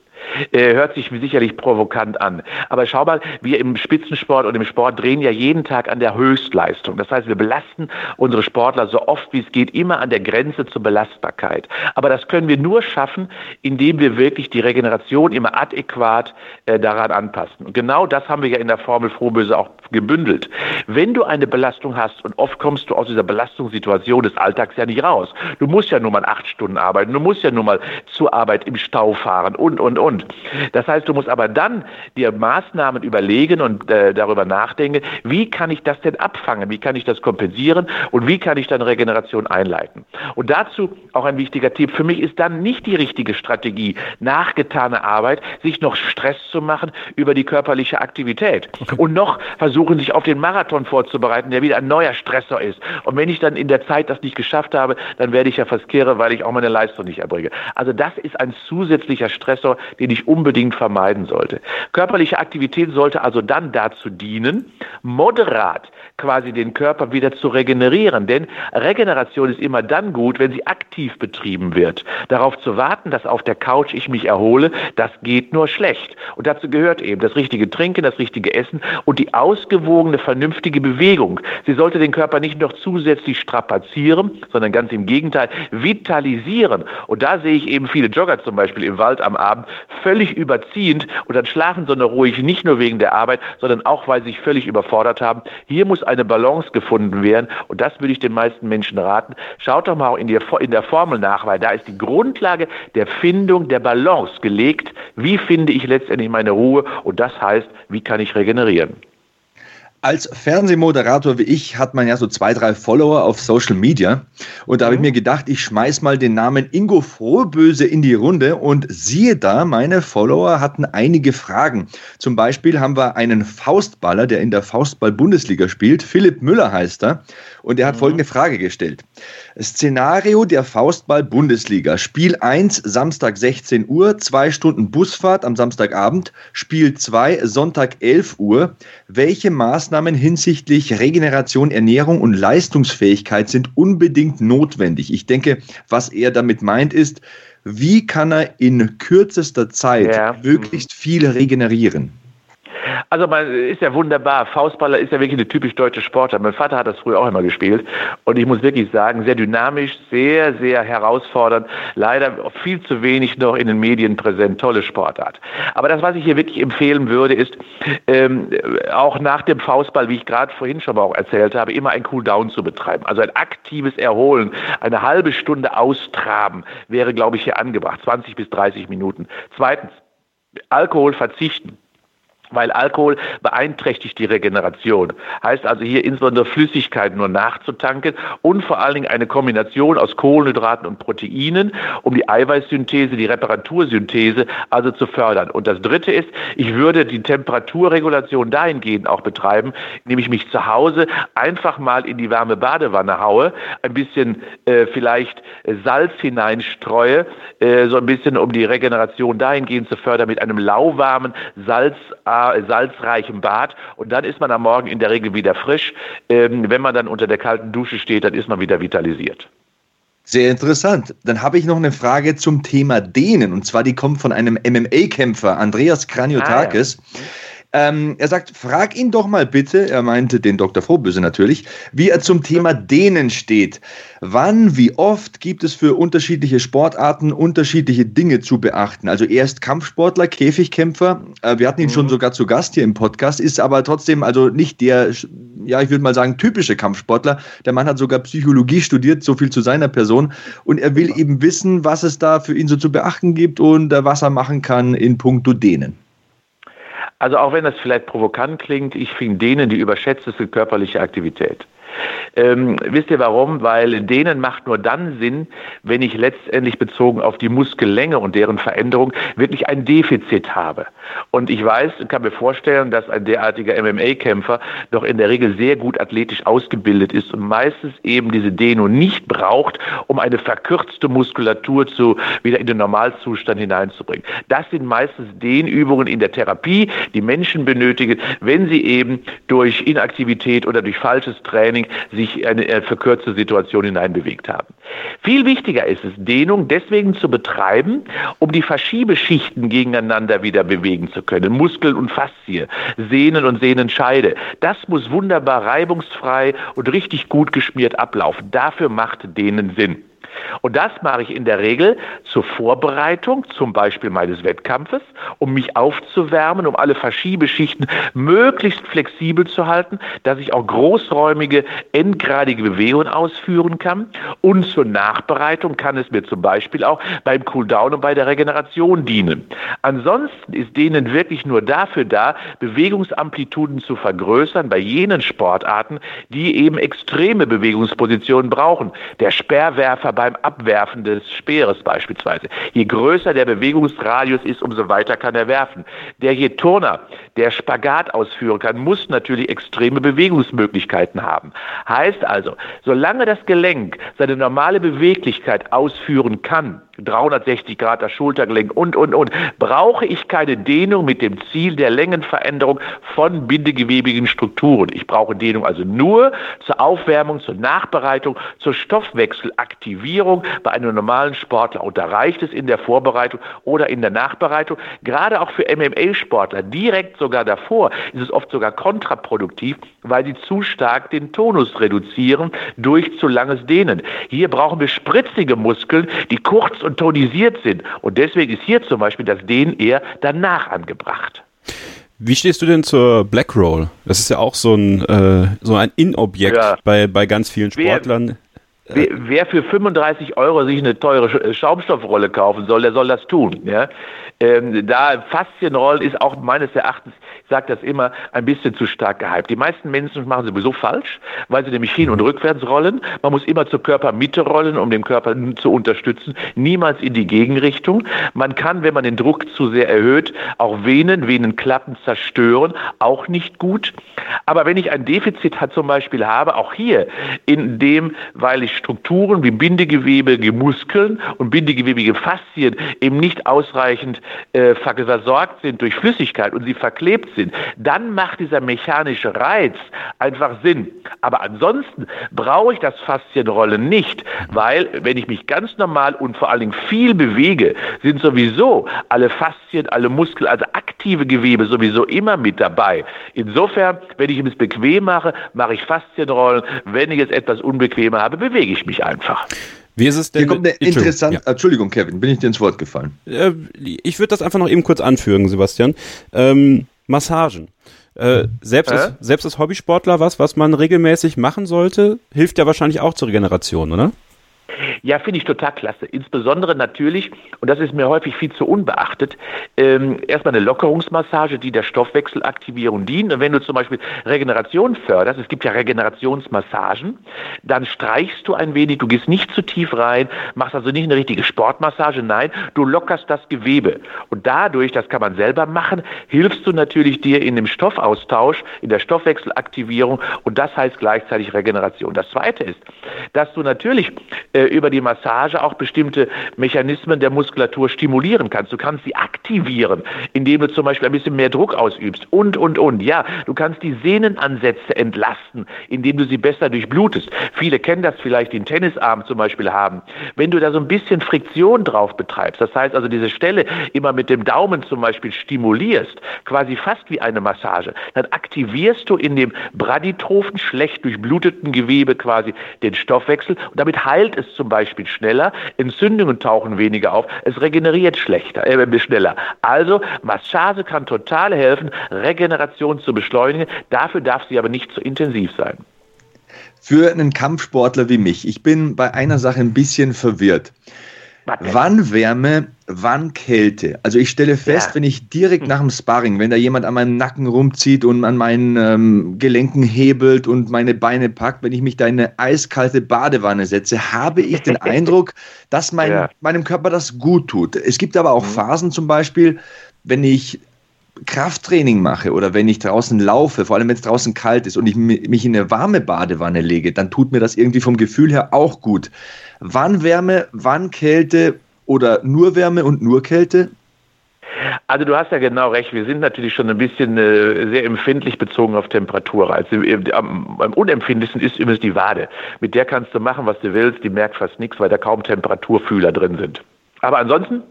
Äh, hört sich sicherlich provokant an. Aber schau mal, wir im Spitzensport und im Sport drehen ja jeden Tag an der Höchstleistung. Das heißt, wir belasten unsere Sportler so oft wie es geht, immer an der Grenze zur Belastbarkeit. Aber das können wir nur schaffen, indem wir wirklich die Regeneration immer adäquat äh, daran anpassen. Und genau das haben wir ja in der Formel Frohböse auch gebündelt. Wenn du eine Belastung hast und oft kommst du aus dieser Belastungssituation des Alltags ja nicht raus. Du musst ja nur mal acht Stunden arbeiten, du musst ja nur mal zur Arbeit im Stau fahren und, und, und. Das heißt, du musst aber dann dir Maßnahmen überlegen und äh, darüber nachdenken, wie kann ich das denn abfangen, wie kann ich das kompensieren und wie kann ich dann Regeneration einleiten. Und dazu auch ein wichtiger Tipp, für mich ist dann nicht die richtige Strategie, nachgetane Arbeit, sich noch Stress zu machen über die körperliche Aktivität und noch versuchen, sich auf den Marathon vorzubereiten, der wieder ein neuer Stressor ist. Und wenn ich dann in der Zeit das nicht geschafft habe, dann werde ich ja fast kehre, weil ich auch meine Leistung nicht erbringe. Also das ist ein zusätzlicher Stressor, den ich unbedingt vermeiden sollte. Körperliche Aktivität sollte also dann dazu dienen, moderat quasi den Körper wieder zu regenerieren. Denn Regeneration ist immer dann gut, wenn sie aktiv betrieben wird. Darauf zu warten, dass auf der Couch ich mich erhole, das geht nur schlecht. Und dazu gehört eben das richtige Trinken, das richtige Essen und die ausgewogene, vernünftige Bewegung. Sie sollte den Körper nicht noch zusätzlich strapazieren, sondern ganz im Gegenteil vitalisieren. Und da sehe ich eben viele Jogger zum Beispiel im Wald am Abend völlig überziehend und dann schlafen sie nur ruhig, nicht nur wegen der Arbeit, sondern auch, weil sie sich völlig überfordert haben. Hier muss eine Balance gefunden werden und das würde ich den meisten Menschen raten. Schaut doch mal in, die, in der Formel nach, weil da ist die Grundlage der Findung der Balance gelegt. Wie finde ich letztendlich meine Ruhe und das heißt, wie kann ich regenerieren? Als Fernsehmoderator wie ich hat man ja so zwei, drei Follower auf Social Media. Und da habe ich mhm. mir gedacht, ich schmeiß mal den Namen Ingo Frohböse in die Runde und siehe da, meine Follower hatten einige Fragen. Zum Beispiel haben wir einen Faustballer, der in der Faustball-Bundesliga spielt. Philipp Müller heißt er. Und er hat mhm. folgende Frage gestellt. Szenario der Faustball-Bundesliga. Spiel 1, Samstag 16 Uhr, zwei Stunden Busfahrt am Samstagabend. Spiel 2, Sonntag 11 Uhr. Welche Maßnahmen hinsichtlich Regeneration, Ernährung und Leistungsfähigkeit sind unbedingt notwendig? Ich denke, was er damit meint ist, wie kann er in kürzester Zeit ja. möglichst viel regenerieren? Also man ist ja wunderbar. Faustballer ist ja wirklich eine typisch deutsche Sportart. Mein Vater hat das früher auch immer gespielt. Und ich muss wirklich sagen, sehr dynamisch, sehr, sehr herausfordernd. Leider viel zu wenig noch in den Medien präsent. Tolle Sportart. Aber das, was ich hier wirklich empfehlen würde, ist ähm, auch nach dem Faustball, wie ich gerade vorhin schon mal auch erzählt habe, immer ein Cooldown zu betreiben. Also ein aktives Erholen, eine halbe Stunde austraben wäre, glaube ich, hier angebracht. 20 bis 30 Minuten. Zweitens, Alkohol verzichten. Weil Alkohol beeinträchtigt die Regeneration. Heißt also hier insbesondere Flüssigkeit nur nachzutanken und vor allen Dingen eine Kombination aus Kohlenhydraten und Proteinen, um die Eiweißsynthese, die Reparatursynthese also zu fördern. Und das Dritte ist, ich würde die Temperaturregulation dahingehend auch betreiben, indem ich mich zu Hause einfach mal in die warme Badewanne haue, ein bisschen äh, vielleicht Salz hineinstreue, äh, so ein bisschen um die Regeneration dahingehend zu fördern mit einem lauwarmen Salz äh, salzreichem Bad und dann ist man am Morgen in der Regel wieder frisch. Ähm, wenn man dann unter der kalten Dusche steht, dann ist man wieder vitalisiert. Sehr interessant. Dann habe ich noch eine Frage zum Thema Dehnen. Und zwar, die kommt von einem MMA-Kämpfer, Andreas Kraniotakis. Ah, ja. Ähm, er sagt, frag ihn doch mal bitte, er meinte den Dr. Frohböse natürlich, wie er zum Thema Dehnen steht. Wann, wie oft gibt es für unterschiedliche Sportarten unterschiedliche Dinge zu beachten? Also er ist Kampfsportler, Käfigkämpfer. Äh, wir hatten ihn mhm. schon sogar zu Gast hier im Podcast, ist aber trotzdem also nicht der, ja, ich würde mal sagen, typische Kampfsportler. Der Mann hat sogar Psychologie studiert, so viel zu seiner Person. Und er will eben wissen, was es da für ihn so zu beachten gibt und äh, was er machen kann in puncto Dehnen. Also auch wenn das vielleicht provokant klingt, ich finde denen die überschätzteste körperliche Aktivität. Ähm, wisst ihr warum? Weil denen macht nur dann Sinn, wenn ich letztendlich bezogen auf die Muskellänge und deren Veränderung wirklich ein Defizit habe. Und ich weiß, kann mir vorstellen, dass ein derartiger MMA-Kämpfer doch in der Regel sehr gut athletisch ausgebildet ist und meistens eben diese Dehnung nicht braucht, um eine verkürzte Muskulatur zu, wieder in den Normalzustand hineinzubringen. Das sind meistens Dehnübungen in der Therapie, die Menschen benötigen, wenn sie eben durch Inaktivität oder durch falsches Training sich in eine verkürzte Situation hineinbewegt haben. Viel wichtiger ist es, Dehnung deswegen zu betreiben, um die Verschiebeschichten gegeneinander wieder bewegen zu können. Muskeln und Faszie, Sehnen und Sehnenscheide. Das muss wunderbar reibungsfrei und richtig gut geschmiert ablaufen. Dafür macht Dehnen Sinn. Und das mache ich in der Regel zur Vorbereitung, zum Beispiel meines Wettkampfes, um mich aufzuwärmen, um alle Verschiebeschichten möglichst flexibel zu halten, dass ich auch großräumige, endgradige Bewegungen ausführen kann. Und zur Nachbereitung kann es mir zum Beispiel auch beim Cooldown und bei der Regeneration dienen. Ansonsten ist denen wirklich nur dafür da, Bewegungsamplituden zu vergrößern bei jenen Sportarten, die eben extreme Bewegungspositionen brauchen. Der Sperrwerfer beim Abwerfen des Speeres beispielsweise. Je größer der Bewegungsradius ist, umso weiter kann er werfen. Der je Turner, der Spagat ausführen kann, muss natürlich extreme Bewegungsmöglichkeiten haben. Heißt also, solange das Gelenk seine normale Beweglichkeit ausführen kann, 360 Grad das Schultergelenk und, und, und, brauche ich keine Dehnung mit dem Ziel der Längenveränderung von bindegewebigen Strukturen. Ich brauche Dehnung also nur zur Aufwärmung, zur Nachbereitung, zur Stoffwechselaktivierung bei einem normalen Sportler. Und da reicht es in der Vorbereitung oder in der Nachbereitung. Gerade auch für MMA-Sportler, direkt sogar davor, ist es oft sogar kontraproduktiv, weil sie zu stark den Tonus reduzieren durch zu langes Dehnen. Hier brauchen wir spritzige Muskeln, die kurz und und tonisiert sind. Und deswegen ist hier zum Beispiel das Dehnen eher danach angebracht. Wie stehst du denn zur Black Roll? Das ist ja auch so ein, äh, so ein In-Objekt ja. bei, bei ganz vielen Sportlern. Wer, wer, für 35 Euro sich eine teure Schaumstoffrolle kaufen soll, der soll das tun. Ja? Ähm, da Faszienrollen ist auch meines Erachtens sage das immer, ein bisschen zu stark gehypt. Die meisten Menschen machen sowieso falsch, weil sie nämlich hin- und rückwärts rollen. Man muss immer zur Körpermitte rollen, um den Körper zu unterstützen, niemals in die Gegenrichtung. Man kann, wenn man den Druck zu sehr erhöht, auch Venen, Venenklappen zerstören, auch nicht gut. Aber wenn ich ein Defizit hat, zum Beispiel habe, auch hier, in dem, weil ich Strukturen wie bindegewebige Muskeln und bindegewebige Faszien eben nicht ausreichend äh, versorgt sind durch Flüssigkeit und sie verklebt sind, dann macht dieser mechanische Reiz einfach Sinn. Aber ansonsten brauche ich das Faszienrollen nicht, weil wenn ich mich ganz normal und vor allen Dingen viel bewege, sind sowieso alle Faszien, alle Muskeln, also aktive Gewebe sowieso immer mit dabei. Insofern, wenn ich es bequem mache, mache ich Faszienrollen. Wenn ich es etwas unbequemer habe, bewege ich mich einfach. Wie ist es denn? Hier kommt eine interessante. Ja. Entschuldigung, Kevin, bin ich dir ins Wort gefallen? Äh, ich würde das einfach noch eben kurz anfügen, Sebastian. Ähm, Massagen. Äh, selbst, äh? als, selbst als Hobbysportler was, was man regelmäßig machen sollte, hilft ja wahrscheinlich auch zur Regeneration, oder? Ja, finde ich total klasse. Insbesondere natürlich, und das ist mir häufig viel zu unbeachtet, ähm, erstmal eine Lockerungsmassage, die der Stoffwechselaktivierung dient. Und wenn du zum Beispiel Regeneration förderst, es gibt ja Regenerationsmassagen, dann streichst du ein wenig, du gehst nicht zu tief rein, machst also nicht eine richtige Sportmassage, nein, du lockerst das Gewebe. Und dadurch, das kann man selber machen, hilfst du natürlich dir in dem Stoffaustausch, in der Stoffwechselaktivierung und das heißt gleichzeitig Regeneration. Das zweite ist, dass du natürlich äh, über die Massage auch bestimmte Mechanismen der Muskulatur stimulieren kannst. Du kannst sie aktivieren, indem du zum Beispiel ein bisschen mehr Druck ausübst und, und, und. Ja, du kannst die Sehnenansätze entlasten, indem du sie besser durchblutest. Viele kennen das vielleicht, die einen Tennisarm zum Beispiel haben. Wenn du da so ein bisschen Friktion drauf betreibst, das heißt also diese Stelle immer mit dem Daumen zum Beispiel stimulierst, quasi fast wie eine Massage, dann aktivierst du in dem braditrophen, schlecht durchbluteten Gewebe quasi den Stoffwechsel und damit heilt es zum Beispiel schneller, Entzündungen tauchen weniger auf, es regeneriert schlechter, äh, schneller. Also Massage kann total helfen, Regeneration zu beschleunigen. Dafür darf sie aber nicht zu intensiv sein. Für einen Kampfsportler wie mich, ich bin bei einer Sache ein bisschen verwirrt. Wann Wärme, wann Kälte? Also ich stelle fest, ja. wenn ich direkt nach dem Sparring, wenn da jemand an meinem Nacken rumzieht und an meinen ähm, Gelenken hebelt und meine Beine packt, wenn ich mich da in eine eiskalte Badewanne setze, habe ich den Eindruck, dass mein, ja. meinem Körper das gut tut. Es gibt aber auch mhm. Phasen zum Beispiel, wenn ich Krafttraining mache oder wenn ich draußen laufe, vor allem wenn es draußen kalt ist und ich mich in eine warme Badewanne lege, dann tut mir das irgendwie vom Gefühl her auch gut. Wann Wärme, wann Kälte oder nur Wärme und nur Kälte? Also du hast ja genau recht. Wir sind natürlich schon ein bisschen äh, sehr empfindlich bezogen auf Temperaturreiz. Am, am unempfindlichsten ist übrigens die Wade. Mit der kannst du machen, was du willst. Die merkt fast nichts, weil da kaum Temperaturfühler drin sind. Aber ansonsten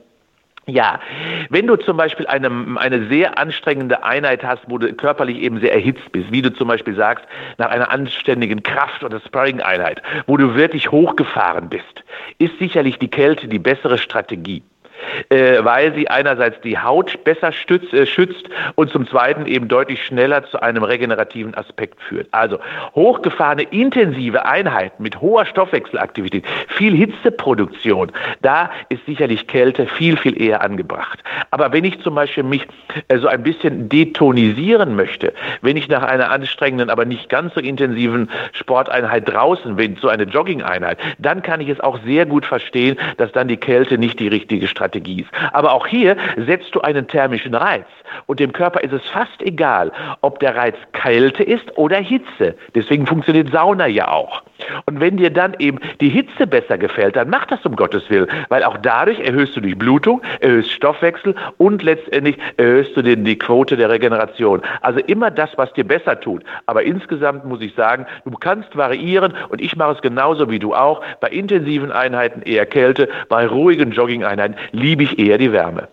ja, wenn du zum Beispiel eine, eine sehr anstrengende Einheit hast, wo du körperlich eben sehr erhitzt bist, wie du zum Beispiel sagst, nach einer anständigen Kraft- oder Sparring-Einheit, wo du wirklich hochgefahren bist, ist sicherlich die Kälte die bessere Strategie äh, weil sie einerseits die Haut besser stützt, äh, schützt und zum Zweiten eben deutlich schneller zu einem regenerativen Aspekt führt. Also hochgefahrene intensive Einheiten mit hoher Stoffwechselaktivität, viel Hitzeproduktion, da ist sicherlich Kälte viel, viel eher angebracht. Aber wenn ich zum Beispiel mich äh, so ein bisschen detonisieren möchte, wenn ich nach einer anstrengenden, aber nicht ganz so intensiven Sporteinheit draußen bin, so eine Jogging-Einheit, dann kann ich es auch sehr gut verstehen, dass dann die Kälte nicht die richtige Strategie Strategie ist. Aber auch hier setzt du einen thermischen Reiz. Und dem Körper ist es fast egal, ob der Reiz Kälte ist oder Hitze. Deswegen funktioniert Sauna ja auch. Und wenn dir dann eben die Hitze besser gefällt, dann mach das um Gottes Willen, weil auch dadurch erhöhst du Durchblutung, erhöhst Stoffwechsel und letztendlich erhöhst du den, die Quote der Regeneration. Also immer das, was dir besser tut. Aber insgesamt muss ich sagen, du kannst variieren und ich mache es genauso wie du auch. Bei intensiven Einheiten eher Kälte, bei ruhigen Jogging-Einheiten liebe ich eher die Wärme.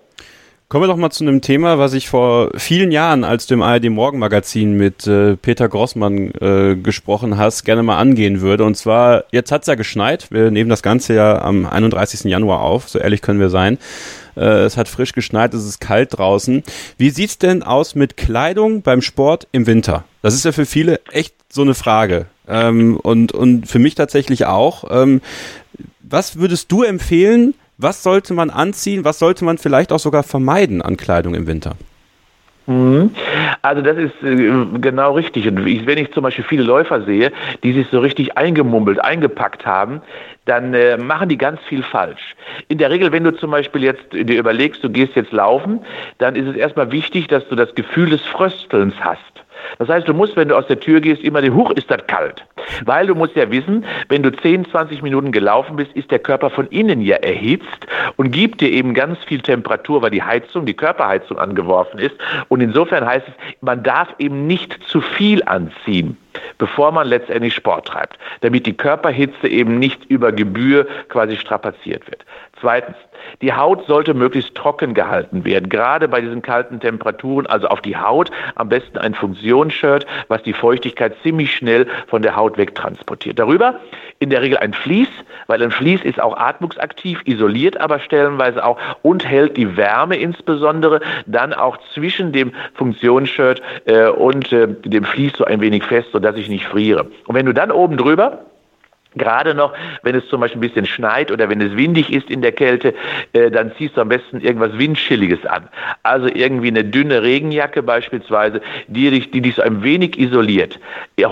Kommen wir doch mal zu einem Thema, was ich vor vielen Jahren, als du im ARD Morgenmagazin mit äh, Peter Grossmann äh, gesprochen hast, gerne mal angehen würde. Und zwar, jetzt hat's ja geschneit. Wir nehmen das Ganze ja am 31. Januar auf, so ehrlich können wir sein. Äh, es hat frisch geschneit, es ist kalt draußen. Wie sieht's denn aus mit Kleidung beim Sport im Winter? Das ist ja für viele echt so eine Frage. Ähm, und, und für mich tatsächlich auch. Ähm, was würdest du empfehlen, was sollte man anziehen? Was sollte man vielleicht auch sogar vermeiden an Kleidung im Winter? Mhm. Also das ist äh, genau richtig. Und wenn ich zum Beispiel viele Läufer sehe, die sich so richtig eingemummelt, eingepackt haben, dann äh, machen die ganz viel falsch. In der Regel, wenn du zum Beispiel jetzt dir überlegst, du gehst jetzt laufen, dann ist es erstmal wichtig, dass du das Gefühl des Fröstelns hast. Das heißt, du musst, wenn du aus der Tür gehst, immer den Huch, ist das kalt. Weil du musst ja wissen, wenn du 10, 20 Minuten gelaufen bist, ist der Körper von innen ja erhitzt und gibt dir eben ganz viel Temperatur, weil die Heizung, die Körperheizung angeworfen ist. Und insofern heißt es, man darf eben nicht zu viel anziehen bevor man letztendlich Sport treibt, damit die Körperhitze eben nicht über Gebühr quasi strapaziert wird. Zweitens, die Haut sollte möglichst trocken gehalten werden, gerade bei diesen kalten Temperaturen, also auf die Haut am besten ein Funktionsshirt, was die Feuchtigkeit ziemlich schnell von der Haut wegtransportiert. Darüber in der Regel ein Vlies, weil ein Vlies ist auch atmungsaktiv, isoliert aber stellenweise auch und hält die Wärme insbesondere dann auch zwischen dem Funktionsshirt äh, und äh, dem Vlies so ein wenig fest, sodass ich nicht friere. Und wenn du dann oben drüber Gerade noch, wenn es zum Beispiel ein bisschen schneit oder wenn es windig ist in der Kälte, äh, dann ziehst du am besten irgendwas Windschilliges an. Also irgendwie eine dünne Regenjacke beispielsweise, die dich, die dich so ein wenig isoliert.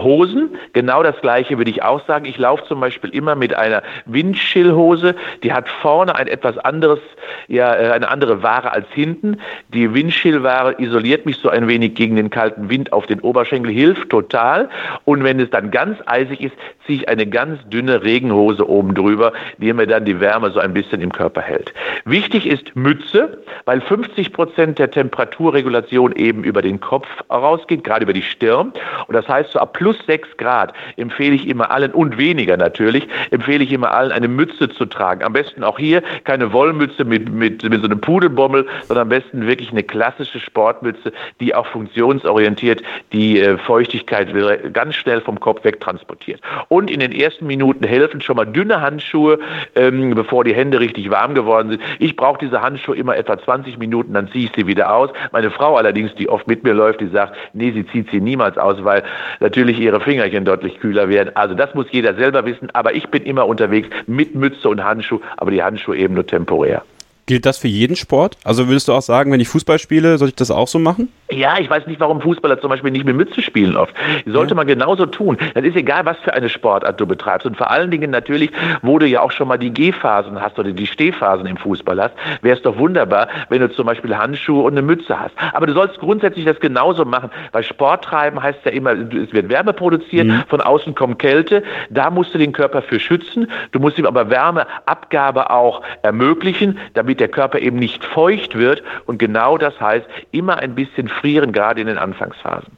Hosen, genau das gleiche würde ich auch sagen. Ich laufe zum Beispiel immer mit einer Windschillhose, die hat vorne ein etwas anderes, ja, äh, eine andere Ware als hinten. Die Windschillware isoliert mich so ein wenig gegen den kalten Wind auf den Oberschenkel, hilft total. Und wenn es dann ganz eisig ist, ziehe ich eine ganz dünne Regenhose oben drüber, die mir dann die Wärme so ein bisschen im Körper hält. Wichtig ist Mütze, weil 50 Prozent der Temperaturregulation eben über den Kopf rausgeht, gerade über die Stirn. Und das heißt, so ab plus 6 Grad empfehle ich immer allen und weniger natürlich, empfehle ich immer allen, eine Mütze zu tragen. Am besten auch hier keine Wollmütze mit, mit, mit so einem Pudelbommel, sondern am besten wirklich eine klassische Sportmütze, die auch funktionsorientiert die äh, Feuchtigkeit ganz schnell vom Kopf wegtransportiert. Und in den ersten Minuten helfen schon mal dünne Handschuhe, ähm, bevor die Hände richtig warm geworden sind. Ich brauche diese Handschuhe immer etwa 20 Minuten, dann ziehe ich sie wieder aus. Meine Frau allerdings, die oft mit mir läuft, die sagt, nee, sie zieht sie niemals aus, weil natürlich ihre Fingerchen deutlich kühler werden. Also das muss jeder selber wissen, aber ich bin immer unterwegs mit Mütze und Handschuh, aber die Handschuhe eben nur temporär. Gilt das für jeden Sport? Also würdest du auch sagen, wenn ich Fußball spiele, soll ich das auch so machen? Ja, ich weiß nicht, warum Fußballer zum Beispiel nicht mit Mütze spielen oft. Sollte ja. man genauso tun. Das ist egal, was für eine Sportart du betreibst. Und vor allen Dingen natürlich, wo du ja auch schon mal die Gehphasen hast oder die Stehphasen im Fußball hast, wäre es doch wunderbar, wenn du zum Beispiel Handschuhe und eine Mütze hast. Aber du sollst grundsätzlich das genauso machen, weil Sport treiben heißt ja immer, es wird Wärme produziert, mhm. von außen kommt Kälte. Da musst du den Körper für schützen. Du musst ihm aber Wärmeabgabe auch ermöglichen, damit damit der Körper eben nicht feucht wird. Und genau das heißt, immer ein bisschen frieren, gerade in den Anfangsphasen.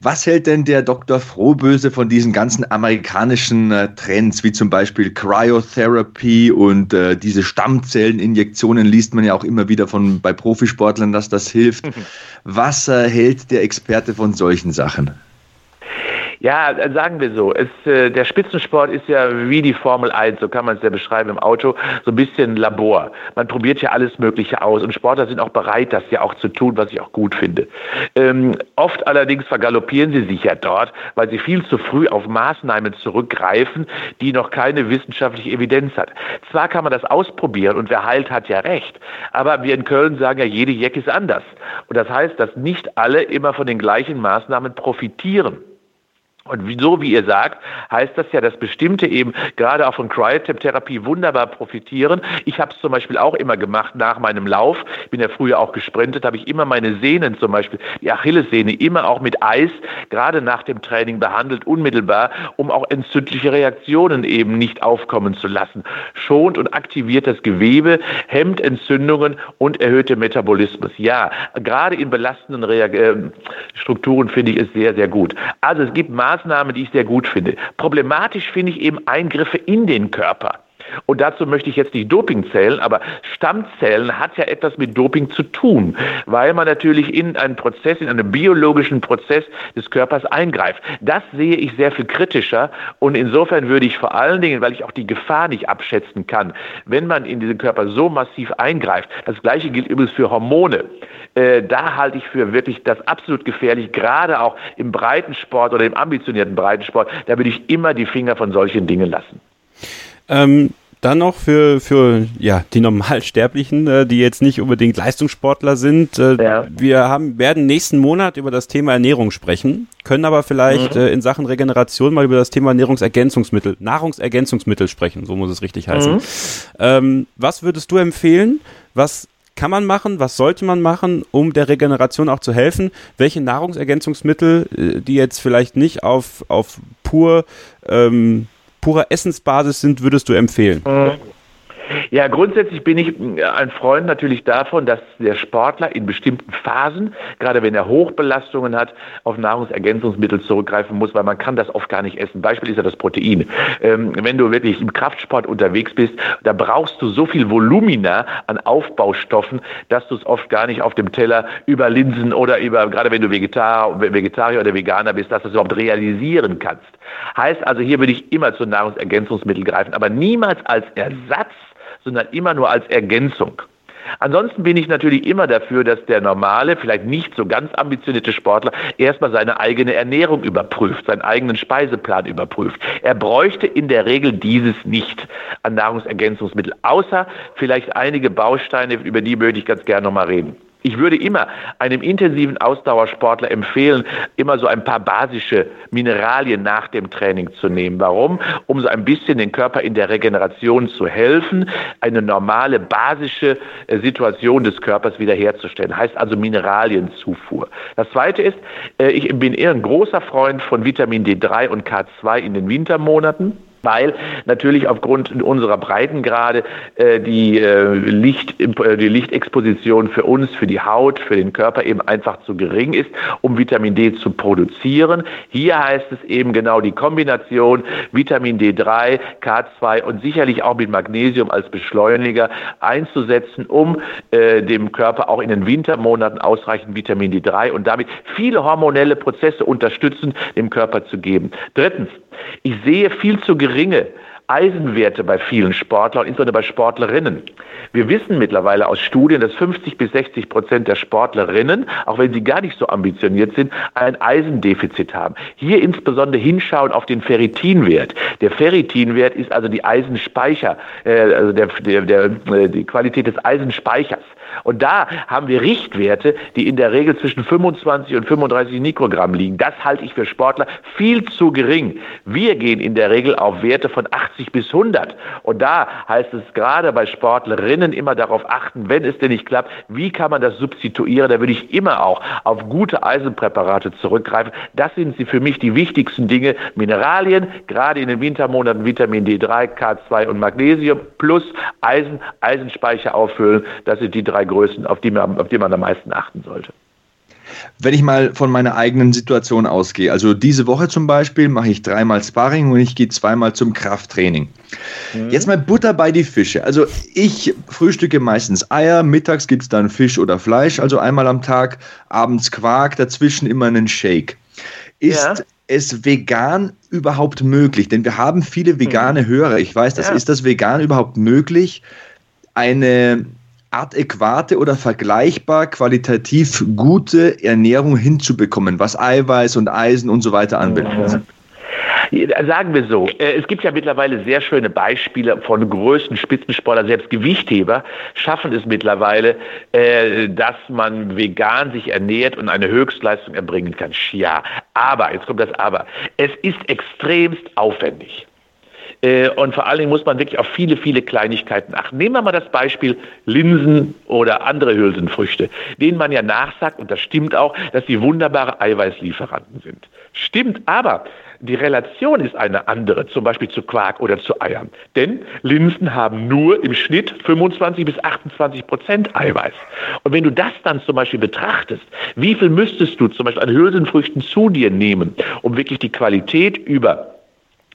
Was hält denn der Dr. Frohböse von diesen ganzen amerikanischen äh, Trends, wie zum Beispiel Cryotherapy und äh, diese Stammzelleninjektionen liest man ja auch immer wieder von bei Profisportlern, dass das hilft. Was äh, hält der Experte von solchen Sachen? Ja, sagen wir so. Es, äh, der Spitzensport ist ja wie die Formel 1, so kann man es ja beschreiben im Auto, so ein bisschen Labor. Man probiert ja alles Mögliche aus und Sportler sind auch bereit, das ja auch zu tun, was ich auch gut finde. Ähm, oft allerdings vergaloppieren sie sich ja dort, weil sie viel zu früh auf Maßnahmen zurückgreifen, die noch keine wissenschaftliche Evidenz hat. Zwar kann man das ausprobieren und wer heilt, hat ja recht, aber wir in Köln sagen ja, jede Jeck ist anders. Und das heißt, dass nicht alle immer von den gleichen Maßnahmen profitieren. Und so wie ihr sagt, heißt das ja, dass bestimmte eben gerade auch von Cryotap-Therapie wunderbar profitieren. Ich habe es zum Beispiel auch immer gemacht nach meinem Lauf. Ich bin ja früher auch gesprintet, habe ich immer meine Sehnen zum Beispiel, die Achillessehne, immer auch mit Eis, gerade nach dem Training behandelt, unmittelbar, um auch entzündliche Reaktionen eben nicht aufkommen zu lassen. Schont und aktiviert das Gewebe, hemmt Entzündungen und erhöht den Metabolismus. Ja, gerade in belastenden Reak äh, Strukturen finde ich es sehr, sehr gut. Also es gibt Maßnahmen, Maßnahme, die ich sehr gut finde. Problematisch finde ich eben Eingriffe in den Körper. Und dazu möchte ich jetzt nicht Doping zählen, aber Stammzellen hat ja etwas mit Doping zu tun, weil man natürlich in einen Prozess, in einen biologischen Prozess des Körpers eingreift. Das sehe ich sehr viel kritischer und insofern würde ich vor allen Dingen, weil ich auch die Gefahr nicht abschätzen kann, wenn man in diesen Körper so massiv eingreift, das gleiche gilt übrigens für Hormone, äh, da halte ich für wirklich das absolut gefährlich, gerade auch im Breitensport oder im ambitionierten Breitensport, da würde ich immer die Finger von solchen Dingen lassen. Ähm, dann noch für, für ja, die Normalsterblichen, äh, die jetzt nicht unbedingt Leistungssportler sind. Äh, ja. Wir haben, werden nächsten Monat über das Thema Ernährung sprechen, können aber vielleicht mhm. äh, in Sachen Regeneration mal über das Thema Ernährungsergänzungsmittel, Nahrungsergänzungsmittel sprechen, so muss es richtig heißen. Mhm. Ähm, was würdest du empfehlen? Was kann man machen? Was sollte man machen, um der Regeneration auch zu helfen? Welche Nahrungsergänzungsmittel, äh, die jetzt vielleicht nicht auf, auf pur ähm, purer Essensbasis sind, würdest du empfehlen? Mhm. Ja, grundsätzlich bin ich äh, ein Freund natürlich davon, dass der Sportler in bestimmten Phasen, gerade wenn er Hochbelastungen hat, auf Nahrungsergänzungsmittel zurückgreifen muss, weil man kann das oft gar nicht essen. Beispiel ist ja das Protein. Ähm, wenn du wirklich im Kraftsport unterwegs bist, da brauchst du so viel Volumina an Aufbaustoffen, dass du es oft gar nicht auf dem Teller über Linsen oder über, gerade wenn du Vegetar, Vegetarier oder Veganer bist, dass du es überhaupt realisieren kannst. Heißt also, hier würde ich immer zu Nahrungsergänzungsmitteln greifen, aber niemals als Ersatz sondern immer nur als Ergänzung. Ansonsten bin ich natürlich immer dafür, dass der normale, vielleicht nicht so ganz ambitionierte Sportler erstmal seine eigene Ernährung überprüft, seinen eigenen Speiseplan überprüft. Er bräuchte in der Regel dieses nicht an Nahrungsergänzungsmittel, außer vielleicht einige Bausteine, über die würde ich ganz gerne nochmal reden. Ich würde immer einem intensiven Ausdauersportler empfehlen, immer so ein paar basische Mineralien nach dem Training zu nehmen. Warum? Um so ein bisschen den Körper in der Regeneration zu helfen, eine normale basische äh, Situation des Körpers wiederherzustellen. Heißt also Mineralienzufuhr. Das zweite ist, äh, ich bin eher ein großer Freund von Vitamin D3 und K2 in den Wintermonaten weil natürlich aufgrund unserer Breitengrade äh, die, äh, Licht, äh, die Lichtexposition für uns, für die Haut, für den Körper eben einfach zu gering ist, um Vitamin D zu produzieren. Hier heißt es eben genau die Kombination Vitamin D3, K2 und sicherlich auch mit Magnesium als Beschleuniger einzusetzen, um äh, dem Körper auch in den Wintermonaten ausreichend Vitamin D3 und damit viele hormonelle Prozesse unterstützen, dem Körper zu geben. Drittens, ich sehe viel zu geringe Eisenwerte bei vielen Sportlern, insbesondere bei Sportlerinnen. Wir wissen mittlerweile aus Studien, dass 50 bis 60 Prozent der Sportlerinnen, auch wenn sie gar nicht so ambitioniert sind, ein Eisendefizit haben. Hier insbesondere hinschauen auf den Ferritinwert. Der Ferritinwert ist also die Eisenspeicher, äh, also der, der, der, äh, die Qualität des Eisenspeichers. Und da haben wir Richtwerte, die in der Regel zwischen 25 und 35 Mikrogramm liegen. Das halte ich für Sportler viel zu gering. Wir gehen in der Regel auf Werte von 80 bis 100. Und da heißt es gerade bei Sportlerinnen immer darauf achten, wenn es denn nicht klappt, wie kann man das substituieren? Da würde ich immer auch auf gute Eisenpräparate zurückgreifen. Das sind sie für mich die wichtigsten Dinge. Mineralien, gerade in den Wintermonaten Vitamin D3, K2 und Magnesium plus Eisen, Eisenspeicher auffüllen. Das sind die drei Größen, auf die man, auf die man am meisten achten sollte. Wenn ich mal von meiner eigenen Situation ausgehe, also diese Woche zum Beispiel mache ich dreimal Sparring und ich gehe zweimal zum Krafttraining. Mhm. Jetzt mal Butter bei die Fische. Also ich frühstücke meistens Eier, mittags gibt es dann Fisch oder Fleisch, also einmal am Tag, abends Quark, dazwischen immer einen Shake. Ist ja. es vegan überhaupt möglich? Denn wir haben viele vegane mhm. Hörer. Ich weiß, das ja. ist das vegan überhaupt möglich, eine adäquate oder vergleichbar qualitativ gute Ernährung hinzubekommen, was Eiweiß und Eisen und so weiter anbelangt? Sagen wir so, äh, es gibt ja mittlerweile sehr schöne Beispiele von größten Spitzensportlern, selbst Gewichtheber schaffen es mittlerweile, äh, dass man vegan sich ernährt und eine Höchstleistung erbringen kann. Ja, aber, jetzt kommt das Aber, es ist extremst aufwendig. Äh, und vor allen Dingen muss man wirklich auf viele, viele Kleinigkeiten achten. Nehmen wir mal das Beispiel Linsen oder andere Hülsenfrüchte, denen man ja nachsagt, und das stimmt auch, dass sie wunderbare Eiweißlieferanten sind. Stimmt, aber die Relation ist eine andere, zum Beispiel zu Quark oder zu Eiern. Denn Linsen haben nur im Schnitt 25 bis 28 Prozent Eiweiß. Und wenn du das dann zum Beispiel betrachtest, wie viel müsstest du zum Beispiel an Hülsenfrüchten zu dir nehmen, um wirklich die Qualität über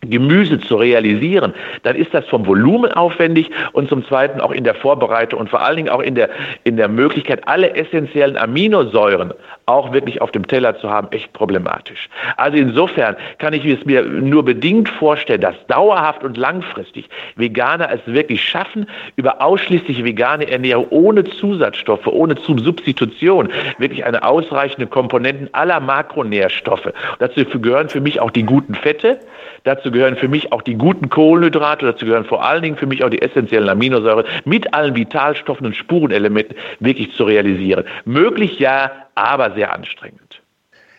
Gemüse zu realisieren, dann ist das vom Volumen aufwendig und zum Zweiten auch in der Vorbereitung und vor allen Dingen auch in der, in der Möglichkeit, alle essentiellen Aminosäuren auch wirklich auf dem Teller zu haben, echt problematisch. Also insofern kann ich es mir nur bedingt vorstellen, dass dauerhaft und langfristig Veganer es wirklich schaffen, über ausschließlich vegane Ernährung ohne Zusatzstoffe, ohne Substitution, wirklich eine ausreichende Komponenten aller Makronährstoffe. dazu gehören für mich auch die guten Fette, dazu gehören für mich auch die guten Kohlenhydrate, dazu gehören vor allen Dingen für mich auch die essentiellen Aminosäuren mit allen Vitalstoffen und Spurenelementen wirklich zu realisieren. Möglich ja, aber sehr anstrengend.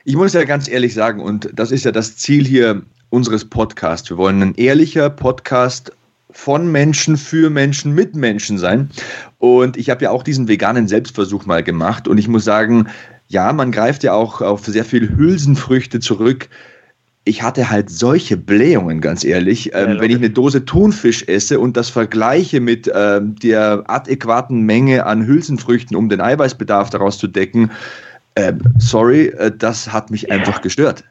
Ich muss ja ganz ehrlich sagen, und das ist ja das Ziel hier unseres Podcasts. Wir wollen ein ehrlicher Podcast von Menschen für Menschen mit Menschen sein. Und ich habe ja auch diesen veganen Selbstversuch mal gemacht. Und ich muss sagen, ja, man greift ja auch auf sehr viel Hülsenfrüchte zurück ich hatte halt solche Blähungen, ganz ehrlich. Ähm, ja, wenn ich eine Dose Thunfisch esse und das vergleiche mit äh, der adäquaten Menge an Hülsenfrüchten, um den Eiweißbedarf daraus zu decken, äh, sorry, äh, das hat mich einfach gestört.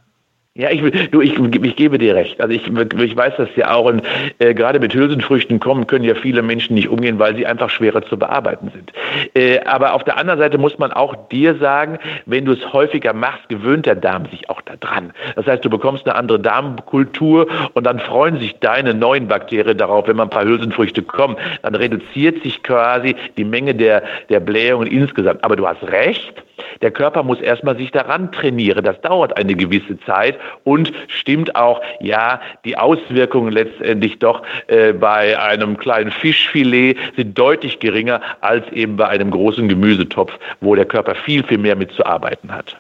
Ja, ich, du, ich, ich gebe dir recht. Also ich, ich weiß das ja auch. Und äh, gerade mit Hülsenfrüchten kommen, können ja viele Menschen nicht umgehen, weil sie einfach schwerer zu bearbeiten sind. Äh, aber auf der anderen Seite muss man auch dir sagen, wenn du es häufiger machst, gewöhnt der Darm sich auch daran. Das heißt, du bekommst eine andere Darmkultur und dann freuen sich deine neuen Bakterien darauf, wenn man ein paar Hülsenfrüchte kommen. Dann reduziert sich quasi die Menge der, der Blähungen insgesamt. Aber du hast recht der Körper muss erstmal sich daran trainieren. Das dauert eine gewisse Zeit und stimmt auch, ja, die Auswirkungen letztendlich doch äh, bei einem kleinen Fischfilet sind deutlich geringer als eben bei einem großen Gemüsetopf, wo der Körper viel, viel mehr mitzuarbeiten hat.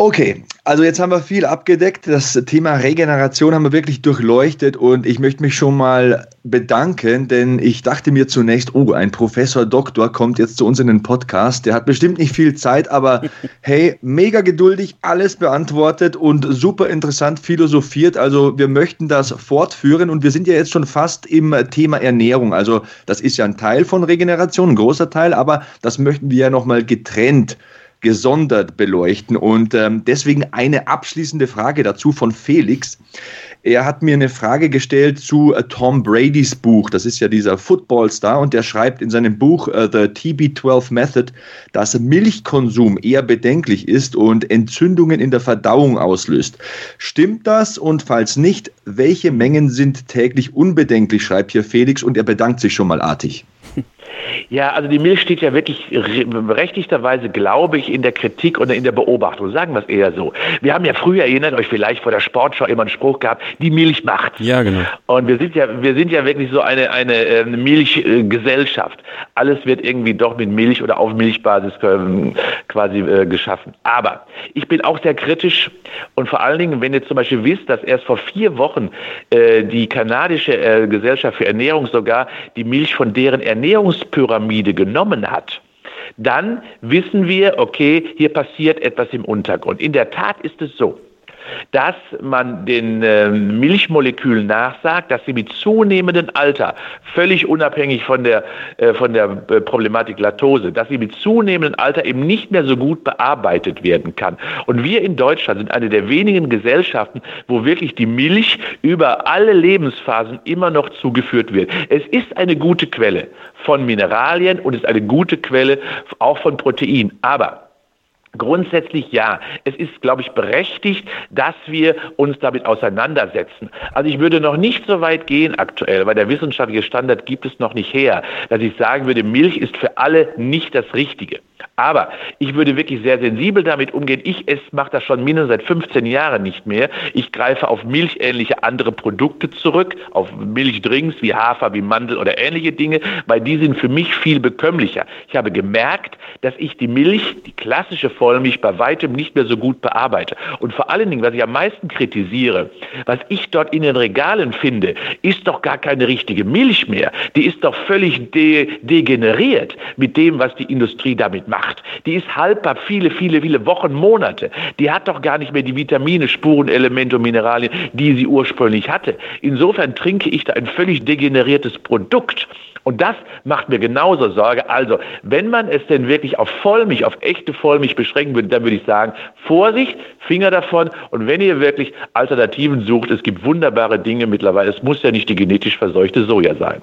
Okay, also jetzt haben wir viel abgedeckt. Das Thema Regeneration haben wir wirklich durchleuchtet und ich möchte mich schon mal bedanken, denn ich dachte mir zunächst, oh, ein Professor Doktor kommt jetzt zu uns in den Podcast. Der hat bestimmt nicht viel Zeit, aber hey, mega geduldig, alles beantwortet und super interessant philosophiert. Also wir möchten das fortführen und wir sind ja jetzt schon fast im Thema Ernährung. Also das ist ja ein Teil von Regeneration, ein großer Teil, aber das möchten wir ja nochmal getrennt gesondert beleuchten. Und ähm, deswegen eine abschließende Frage dazu von Felix. Er hat mir eine Frage gestellt zu uh, Tom Bradys Buch. Das ist ja dieser Footballstar und der schreibt in seinem Buch uh, The TB12 Method, dass Milchkonsum eher bedenklich ist und Entzündungen in der Verdauung auslöst. Stimmt das? Und falls nicht, welche Mengen sind täglich unbedenklich, schreibt hier Felix und er bedankt sich schon mal artig. Ja, also die Milch steht ja wirklich berechtigterweise, glaube ich, in der Kritik oder in der Beobachtung. Sagen wir es eher so. Wir haben ja früher, erinnert euch vielleicht vor der Sportschau immer einen Spruch gehabt, die Milch macht. Ja, genau. Und wir sind ja, wir sind ja wirklich so eine, eine, ähm, Milchgesellschaft. Alles wird irgendwie doch mit Milch oder auf Milchbasis ähm, quasi äh, geschaffen. Aber ich bin auch sehr kritisch und vor allen Dingen, wenn ihr zum Beispiel wisst, dass erst vor vier Wochen äh, die kanadische äh, Gesellschaft für Ernährung sogar die Milch von deren Ernährungspyramide genommen hat, dann wissen wir, okay, hier passiert etwas im Untergrund. In der Tat ist es so dass man den äh, Milchmolekülen nachsagt, dass sie mit zunehmendem Alter, völlig unabhängig von der, äh, von der äh, Problematik Laktose, dass sie mit zunehmendem Alter eben nicht mehr so gut bearbeitet werden kann. Und wir in Deutschland sind eine der wenigen Gesellschaften, wo wirklich die Milch über alle Lebensphasen immer noch zugeführt wird. Es ist eine gute Quelle von Mineralien und ist eine gute Quelle auch von Protein. Aber Grundsätzlich ja. Es ist, glaube ich, berechtigt, dass wir uns damit auseinandersetzen. Also ich würde noch nicht so weit gehen aktuell, weil der wissenschaftliche Standard gibt es noch nicht her, dass ich sagen würde, Milch ist für alle nicht das Richtige. Aber ich würde wirklich sehr sensibel damit umgehen. Ich mache das schon mindestens seit 15 Jahren nicht mehr. Ich greife auf milchähnliche andere Produkte zurück, auf Milchdrinks wie Hafer, wie Mandel oder ähnliche Dinge, weil die sind für mich viel bekömmlicher. Ich habe gemerkt, dass ich die Milch, die klassische Vollmilch, bei weitem nicht mehr so gut bearbeite. Und vor allen Dingen, was ich am meisten kritisiere, was ich dort in den Regalen finde, ist doch gar keine richtige Milch mehr. Die ist doch völlig de degeneriert mit dem, was die Industrie damit macht. Die ist haltbar viele, viele, viele Wochen, Monate. Die hat doch gar nicht mehr die Vitamine, Spurenelemente und Mineralien, die sie ursprünglich hatte. Insofern trinke ich da ein völlig degeneriertes Produkt. Und das macht mir genauso Sorge. Also, wenn man es denn wirklich auf Vollmilch, auf echte Vollmilch beschränken würde, dann würde ich sagen, Vorsicht, Finger davon. Und wenn ihr wirklich Alternativen sucht, es gibt wunderbare Dinge mittlerweile. Es muss ja nicht die genetisch verseuchte Soja sein.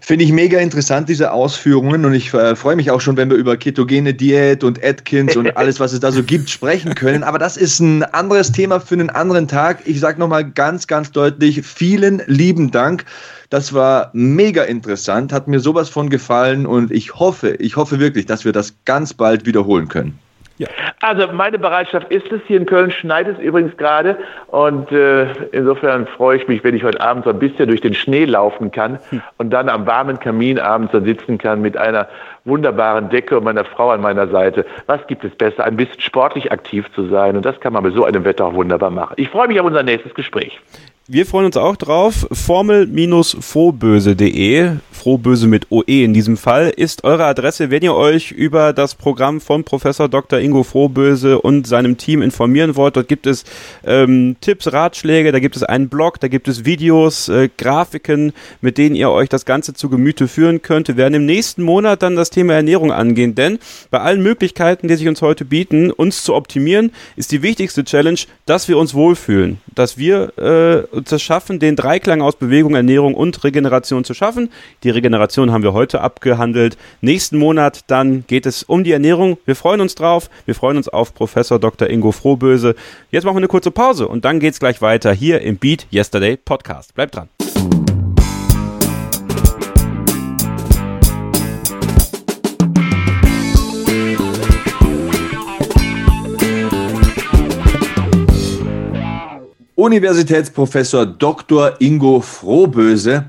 Finde ich mega interessant, diese Ausführungen. Und ich äh, freue mich auch schon, wenn wir über ketogene Diät und Atkins und alles, was es da so gibt, sprechen können. Aber das ist ein anderes Thema für einen anderen Tag. Ich sage nochmal ganz, ganz deutlich, vielen lieben Dank. Das war mega interessant, hat mir sowas von gefallen und ich hoffe, ich hoffe wirklich, dass wir das ganz bald wiederholen können. Ja. Also meine Bereitschaft ist es. Hier in Köln schneit es übrigens gerade. Und äh, insofern freue ich mich, wenn ich heute Abend so ein bisschen durch den Schnee laufen kann hm. und dann am warmen Kamin abends da sitzen kann mit einer wunderbaren Decke und meiner Frau an meiner Seite. Was gibt es besser, ein bisschen sportlich aktiv zu sein? Und das kann man bei so einem Wetter auch wunderbar machen. Ich freue mich auf unser nächstes Gespräch. Wir freuen uns auch drauf. Formel-frohböse.de, Frohböse mit OE in diesem Fall, ist eure Adresse, wenn ihr euch über das Programm von Professor Dr. Ingo Frohböse und seinem Team informieren wollt. Dort gibt es ähm, Tipps, Ratschläge, da gibt es einen Blog, da gibt es Videos, äh, Grafiken, mit denen ihr euch das Ganze zu Gemüte führen könnt. Wir werden im nächsten Monat dann das Thema Ernährung angehen, denn bei allen Möglichkeiten, die sich uns heute bieten, uns zu optimieren, ist die wichtigste Challenge, dass wir uns wohlfühlen, dass wir äh, uns das schaffen, den Dreiklang aus Bewegung, Ernährung und Regeneration zu schaffen. Die Regeneration haben wir heute abgehandelt. Nächsten Monat dann geht es um die Ernährung. Wir freuen uns drauf. Wir freuen uns auf Professor Dr. Ingo Frohböse. Jetzt machen wir eine kurze Pause und dann geht's gleich weiter hier im Beat Yesterday Podcast. Bleibt dran. Universitätsprofessor Dr. Ingo Frohböse.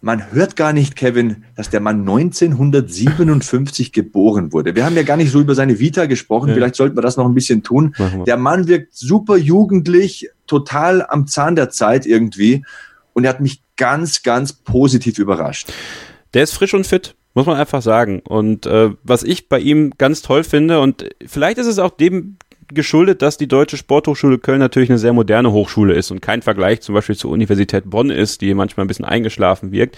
Man hört gar nicht, Kevin, dass der Mann 1957 geboren wurde. Wir haben ja gar nicht so über seine Vita gesprochen. Ja. Vielleicht sollten wir das noch ein bisschen tun. Der Mann wirkt super jugendlich, total am Zahn der Zeit irgendwie. Und er hat mich ganz, ganz positiv überrascht. Der ist frisch und fit. Muss man einfach sagen. Und äh, was ich bei ihm ganz toll finde, und vielleicht ist es auch dem geschuldet, dass die Deutsche Sporthochschule Köln natürlich eine sehr moderne Hochschule ist und kein Vergleich zum Beispiel zur Universität Bonn ist, die manchmal ein bisschen eingeschlafen wirkt.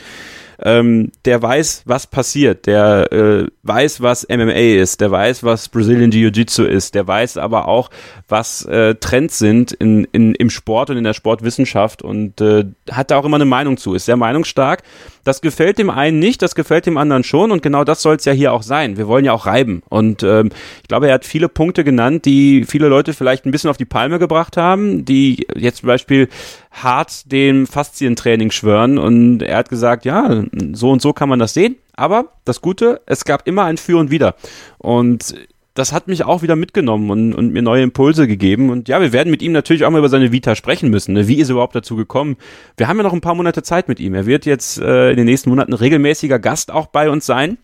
Ähm, der weiß, was passiert, der äh, weiß, was MMA ist, der weiß, was Brazilian Jiu-Jitsu ist, der weiß aber auch, was äh, Trends sind in, in, im Sport und in der Sportwissenschaft und äh, hat da auch immer eine Meinung zu, ist sehr meinungsstark. Das gefällt dem einen nicht, das gefällt dem anderen schon und genau das soll es ja hier auch sein. Wir wollen ja auch reiben. Und ähm, ich glaube, er hat viele Punkte genannt, die viele Leute vielleicht ein bisschen auf die Palme gebracht haben, die jetzt zum Beispiel hart dem Faszientraining schwören und er hat gesagt, ja, so und so kann man das sehen. Aber das Gute, es gab immer ein Für und Wider. Und das hat mich auch wieder mitgenommen und, und mir neue Impulse gegeben. Und ja, wir werden mit ihm natürlich auch mal über seine Vita sprechen müssen. Ne? Wie ist er überhaupt dazu gekommen? Wir haben ja noch ein paar Monate Zeit mit ihm. Er wird jetzt äh, in den nächsten Monaten regelmäßiger Gast auch bei uns sein.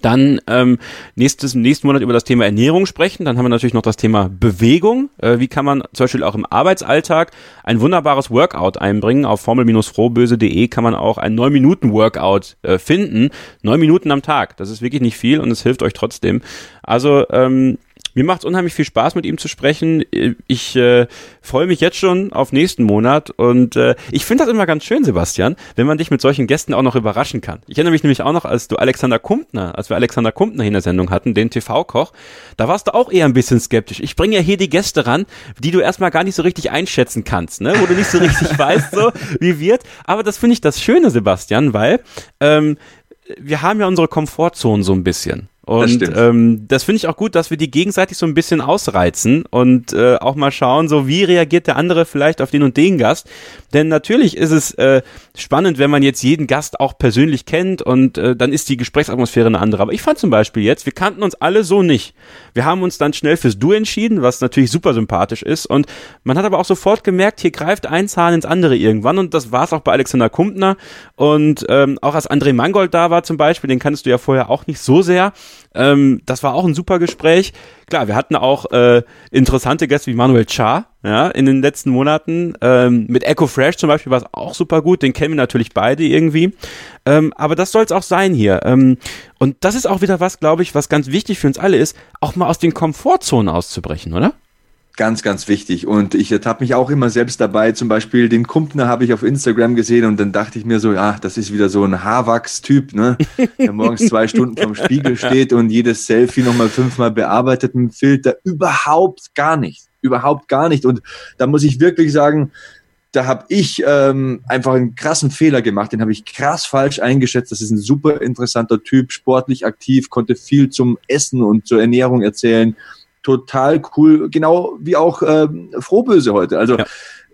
Dann ähm, nächstes, nächsten Monat über das Thema Ernährung sprechen. Dann haben wir natürlich noch das Thema Bewegung. Äh, wie kann man zum Beispiel auch im Arbeitsalltag ein wunderbares Workout einbringen? Auf formel-frohböse.de kann man auch ein 9-Minuten-Workout äh, finden. Neun Minuten am Tag. Das ist wirklich nicht viel und es hilft euch trotzdem. Also ähm, mir macht es unheimlich viel Spaß, mit ihm zu sprechen. Ich äh, freue mich jetzt schon auf nächsten Monat und äh, ich finde das immer ganz schön, Sebastian, wenn man dich mit solchen Gästen auch noch überraschen kann. Ich erinnere mich nämlich auch noch, als du Alexander Kumpner, als wir Alexander Kumpner in der Sendung hatten, den TV-Koch, da warst du auch eher ein bisschen skeptisch. Ich bringe ja hier die Gäste ran, die du erstmal gar nicht so richtig einschätzen kannst, ne? wo du nicht so richtig weißt, so wie wird. Aber das finde ich das Schöne, Sebastian, weil ähm, wir haben ja unsere Komfortzone so ein bisschen. Und das, ähm, das finde ich auch gut, dass wir die gegenseitig so ein bisschen ausreizen und äh, auch mal schauen, so wie reagiert der andere vielleicht auf den und den Gast. Denn natürlich ist es äh, spannend, wenn man jetzt jeden Gast auch persönlich kennt und äh, dann ist die Gesprächsatmosphäre eine andere. Aber ich fand zum Beispiel jetzt, wir kannten uns alle so nicht. Wir haben uns dann schnell fürs Du entschieden, was natürlich super sympathisch ist. Und man hat aber auch sofort gemerkt, hier greift ein Zahn ins andere irgendwann. Und das war es auch bei Alexander Kumpner. Und ähm, auch als André Mangold da war zum Beispiel, den kannst du ja vorher auch nicht so sehr. Ähm, das war auch ein super Gespräch. Klar, wir hatten auch äh, interessante Gäste wie Manuel Cha, ja, in den letzten Monaten. Ähm, mit Echo Fresh zum Beispiel war es auch super gut. Den kennen wir natürlich beide irgendwie. Ähm, aber das soll es auch sein hier. Ähm, und das ist auch wieder was, glaube ich, was ganz wichtig für uns alle ist, auch mal aus den Komfortzonen auszubrechen, oder? Ganz, ganz wichtig. Und ich ertappe mich auch immer selbst dabei. Zum Beispiel den Kumpner habe ich auf Instagram gesehen und dann dachte ich mir so, ja, das ist wieder so ein Haarwachs-Typ, ne? Der morgens zwei Stunden vom Spiegel steht und jedes Selfie nochmal fünfmal bearbeitet mit dem Filter. Überhaupt gar nicht. Überhaupt gar nicht. Und da muss ich wirklich sagen, da habe ich ähm, einfach einen krassen Fehler gemacht. Den habe ich krass falsch eingeschätzt. Das ist ein super interessanter Typ, sportlich aktiv, konnte viel zum Essen und zur Ernährung erzählen total cool, genau wie auch ähm, Frohböse heute. Also ja.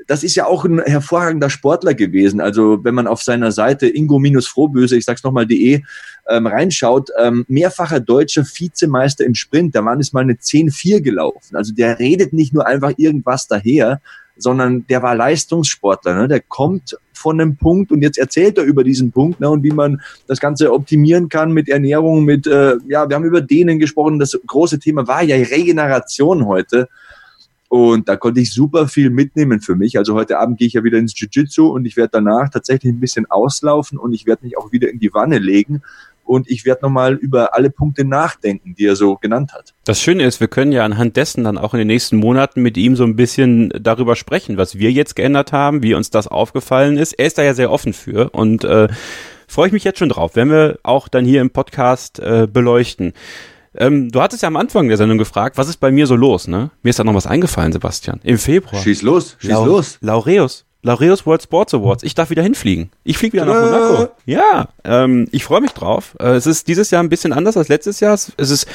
das ist ja auch ein hervorragender Sportler gewesen. Also wenn man auf seiner Seite ingo-frohböse, ich sag's nochmal, de ähm, reinschaut, ähm, mehrfacher deutscher Vizemeister im Sprint, da waren es mal eine 10-4 gelaufen. Also der redet nicht nur einfach irgendwas daher, sondern der war Leistungssportler. Ne? Der kommt von einem Punkt und jetzt erzählt er über diesen Punkt ne? und wie man das Ganze optimieren kann mit Ernährung, mit, äh, ja, wir haben über denen gesprochen. Das große Thema war ja Regeneration heute. Und da konnte ich super viel mitnehmen für mich. Also heute Abend gehe ich ja wieder ins Jiu-Jitsu und ich werde danach tatsächlich ein bisschen auslaufen und ich werde mich auch wieder in die Wanne legen und ich werde nochmal über alle Punkte nachdenken, die er so genannt hat. Das Schöne ist, wir können ja anhand dessen dann auch in den nächsten Monaten mit ihm so ein bisschen darüber sprechen, was wir jetzt geändert haben, wie uns das aufgefallen ist. Er ist da ja sehr offen für und äh, freue ich mich jetzt schon drauf. Werden wir auch dann hier im Podcast äh, beleuchten. Ähm, du hattest ja am Anfang der Sendung gefragt, was ist bei mir so los, ne? Mir ist da noch was eingefallen, Sebastian. Im Februar. Schieß los, schieß Lau los. Laureus. Laureus World Sports Awards. Ich darf wieder hinfliegen. Ich fliege wieder nach Tada. Monaco. Ja, ähm, ich freue mich drauf. Äh, es ist dieses Jahr ein bisschen anders als letztes Jahr. Es ist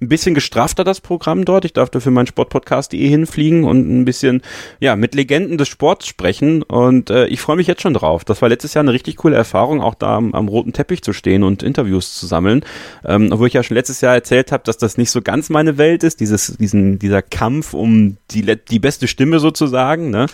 ein bisschen gestrafter, das Programm dort. Ich darf dafür meinen Sportpodcast.de hinfliegen und ein bisschen, ja, mit Legenden des Sports sprechen. Und äh, ich freue mich jetzt schon drauf. Das war letztes Jahr eine richtig coole Erfahrung, auch da am, am roten Teppich zu stehen und Interviews zu sammeln. Ähm, obwohl ich ja schon letztes Jahr erzählt habe, dass das nicht so ganz meine Welt ist, dieses, diesen, dieser Kampf um die, die beste Stimme sozusagen. Ne?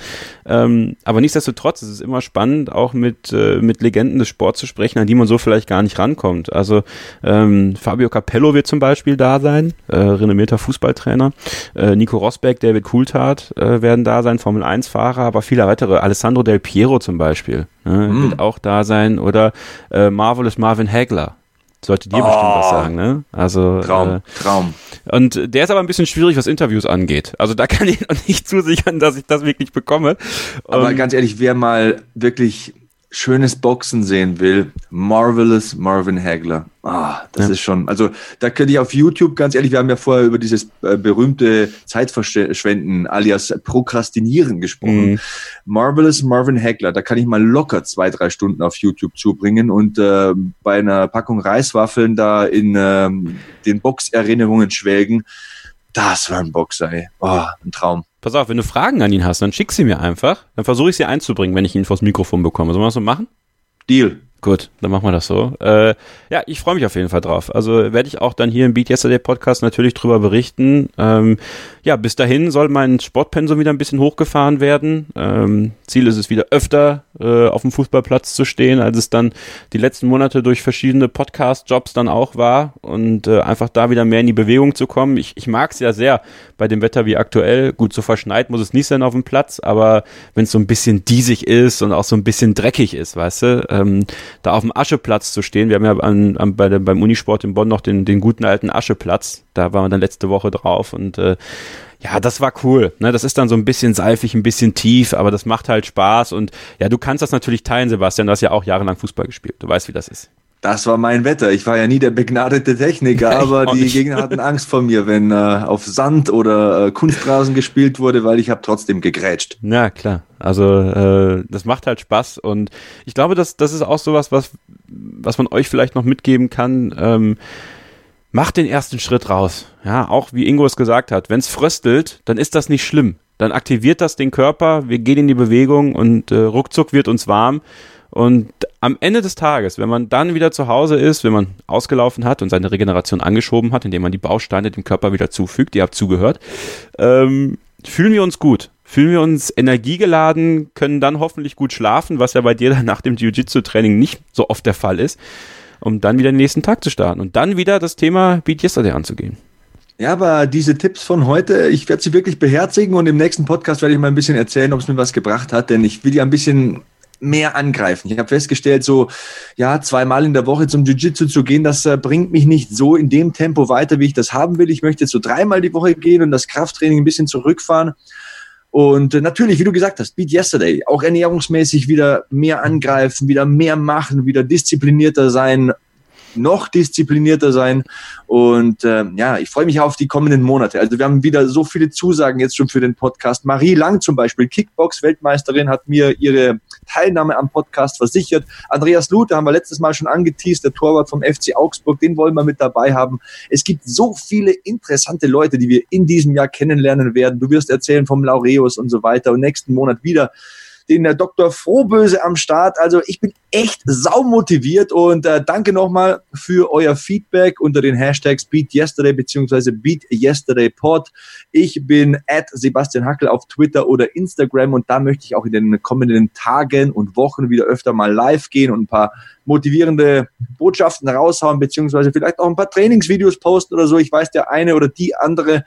Ähm, aber nichtsdestotrotz ist es immer spannend, auch mit, äh, mit Legenden des Sports zu sprechen, an die man so vielleicht gar nicht rankommt. Also ähm, Fabio Capello wird zum Beispiel da sein, äh, renommierter Fußballtrainer. Äh, Nico Rosberg, David Coulthard äh, werden da sein, Formel 1-Fahrer, aber viele weitere. Alessandro Del Piero zum Beispiel ne, Mm. wird auch da sein. Oder äh, Marvelous Marvin Hagler. Sollte dir bestimmt was sagen, ne? Also Traum, Äh, Traum. und der ist aber ein bisschen schwierig, was Interviews angeht. Also da kann ich noch nicht zusichern, dass ich das wirklich bekomme. Aber Ähm, ganz ehrlich, wer mal wirklich schönes Boxen sehen will, Marvelous Marvin Hagler. Ah, das Ja. ist schon, also da könnte ich auf YouTube, ganz ehrlich, wir haben ja vorher über dieses äh, berühmte Zeitverschwenden alias Prokrastinieren gesprochen. Mhm. Marvelous Marvin Hagler, da kann ich mal locker zwei, drei Stunden auf YouTube zubringen und äh, bei einer Packung Reiswaffeln da in ähm, den Boxerinnerungen schwelgen. Das war ein Boxer, ey. Oh, ein Traum. Pass auf, wenn du Fragen an ihn hast, dann schick sie mir einfach. Dann versuche ich sie einzubringen, wenn ich ihn vors Mikrofon bekomme. Sollen wir das so machen? Deal. Gut, dann machen wir das so. Äh, ja, ich freue mich auf jeden Fall drauf. Also werde ich auch dann hier im Beat Yesterday Podcast natürlich drüber berichten. Ähm, ja, bis dahin soll mein Sportpensum wieder ein bisschen hochgefahren werden. Ähm, Ziel ist es wieder öfter äh, auf dem Fußballplatz zu stehen, als es dann die letzten Monate durch verschiedene Podcast-Jobs dann auch war und äh, einfach da wieder mehr in die Bewegung zu kommen. Ich, ich mag es ja sehr bei dem Wetter wie aktuell. Gut, so verschneit muss es nicht sein auf dem Platz, aber wenn es so ein bisschen diesig ist und auch so ein bisschen dreckig ist, weißt du, ähm, da auf dem Ascheplatz zu stehen. Wir haben ja an, an, bei beim Unisport in Bonn noch den, den guten alten Ascheplatz. Da waren wir dann letzte Woche drauf und äh, ja, das war cool. Ne? Das ist dann so ein bisschen seifig, ein bisschen tief, aber das macht halt Spaß. Und ja, du kannst das natürlich teilen, Sebastian. Du hast ja auch jahrelang Fußball gespielt. Du weißt, wie das ist. Das war mein Wetter. Ich war ja nie der begnadete Techniker, Ja, aber die nicht. Gegner hatten Angst vor mir, wenn äh, auf Sand oder äh, Kunstrasen gespielt wurde, weil ich habe trotzdem gegrätscht. Ja, klar. Also äh, das macht halt Spaß und ich glaube, dass das ist auch sowas, was was man euch vielleicht noch mitgeben kann. Ähm, macht den ersten Schritt raus. Ja, auch wie Ingo es gesagt hat, wenn es fröstelt, dann ist das nicht schlimm. Dann aktiviert das den Körper, wir gehen in die Bewegung und äh, ruckzuck wird uns warm. Und am Ende des Tages, wenn man dann wieder zu Hause ist, wenn man ausgelaufen hat und seine Regeneration angeschoben hat, indem man die Bausteine dem Körper wieder zufügt, ihr habt zugehört, ähm, fühlen wir uns gut. Fühlen wir uns energiegeladen, können dann hoffentlich gut schlafen, was ja bei dir dann nach dem Jiu-Jitsu-Training nicht so oft der Fall ist, um dann wieder den nächsten Tag zu starten und dann wieder das Thema Beat Yesterday anzugehen. Ja, aber diese Tipps von heute, ich werde sie wirklich beherzigen und im nächsten Podcast werde ich mal ein bisschen erzählen, ob es mir was gebracht hat, denn ich will ja ein bisschen mehr angreifen. Ich habe festgestellt, so ja, zweimal in der Woche zum Jiu-Jitsu zu gehen, das äh, bringt mich nicht so in dem Tempo weiter, wie ich das haben will. Ich möchte jetzt so dreimal die Woche gehen und das Krafttraining ein bisschen zurückfahren. Und äh, natürlich, wie du gesagt hast, Beat Yesterday, auch ernährungsmäßig wieder mehr angreifen, wieder mehr machen, wieder disziplinierter sein, noch disziplinierter sein. Und äh, ja, ich freue mich auf die kommenden Monate. Also wir haben wieder so viele Zusagen jetzt schon für den Podcast. Marie Lang zum Beispiel, Kickbox-Weltmeisterin, hat mir ihre Teilnahme am Podcast versichert. Andreas Luther haben wir letztes Mal schon angeteased, der Torwart vom FC Augsburg, den wollen wir mit dabei haben. Es gibt so viele interessante Leute, die wir in diesem Jahr kennenlernen werden. Du wirst erzählen vom Laureus und so weiter und nächsten Monat wieder den der Dr. Frohböse am Start. Also ich bin echt saumotiviert und äh, danke nochmal für euer Feedback unter den Hashtags Beat Yesterday bzw. Beat. Ich bin at Sebastian Hackel auf Twitter oder Instagram und da möchte ich auch in den kommenden Tagen und Wochen wieder öfter mal live gehen und ein paar motivierende Botschaften raushauen beziehungsweise vielleicht auch ein paar Trainingsvideos posten oder so. Ich weiß, der eine oder die andere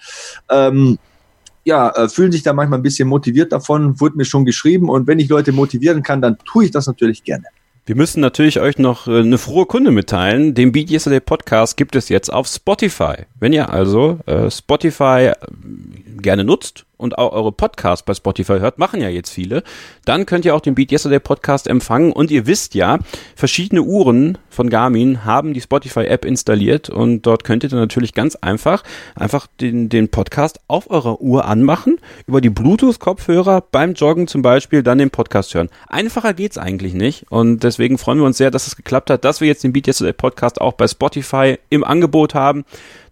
ähm, ja, äh, fühlen sich da manchmal ein bisschen motiviert davon, wurde mir schon geschrieben. Und wenn ich Leute motivieren kann, dann tue ich das natürlich gerne. Wir müssen natürlich euch noch äh, eine frohe Kunde mitteilen. Den Beat Yesterday Podcast gibt es jetzt auf Spotify. Wenn ihr also äh, Spotify äh, gerne nutzt und auch eure Podcasts bei Spotify hört, machen ja jetzt viele, dann könnt ihr auch den Beat Yesterday Podcast empfangen und ihr wisst ja, verschiedene Uhren von Garmin haben die Spotify App installiert und dort könnt ihr dann natürlich ganz einfach einfach den, den Podcast auf eurer Uhr anmachen, über die Bluetooth Kopfhörer beim Joggen zum Beispiel dann den Podcast hören. Einfacher geht's eigentlich nicht und deswegen freuen wir uns sehr, dass es geklappt hat, dass wir jetzt den Beat Yesterday Podcast auch bei Spotify im Angebot haben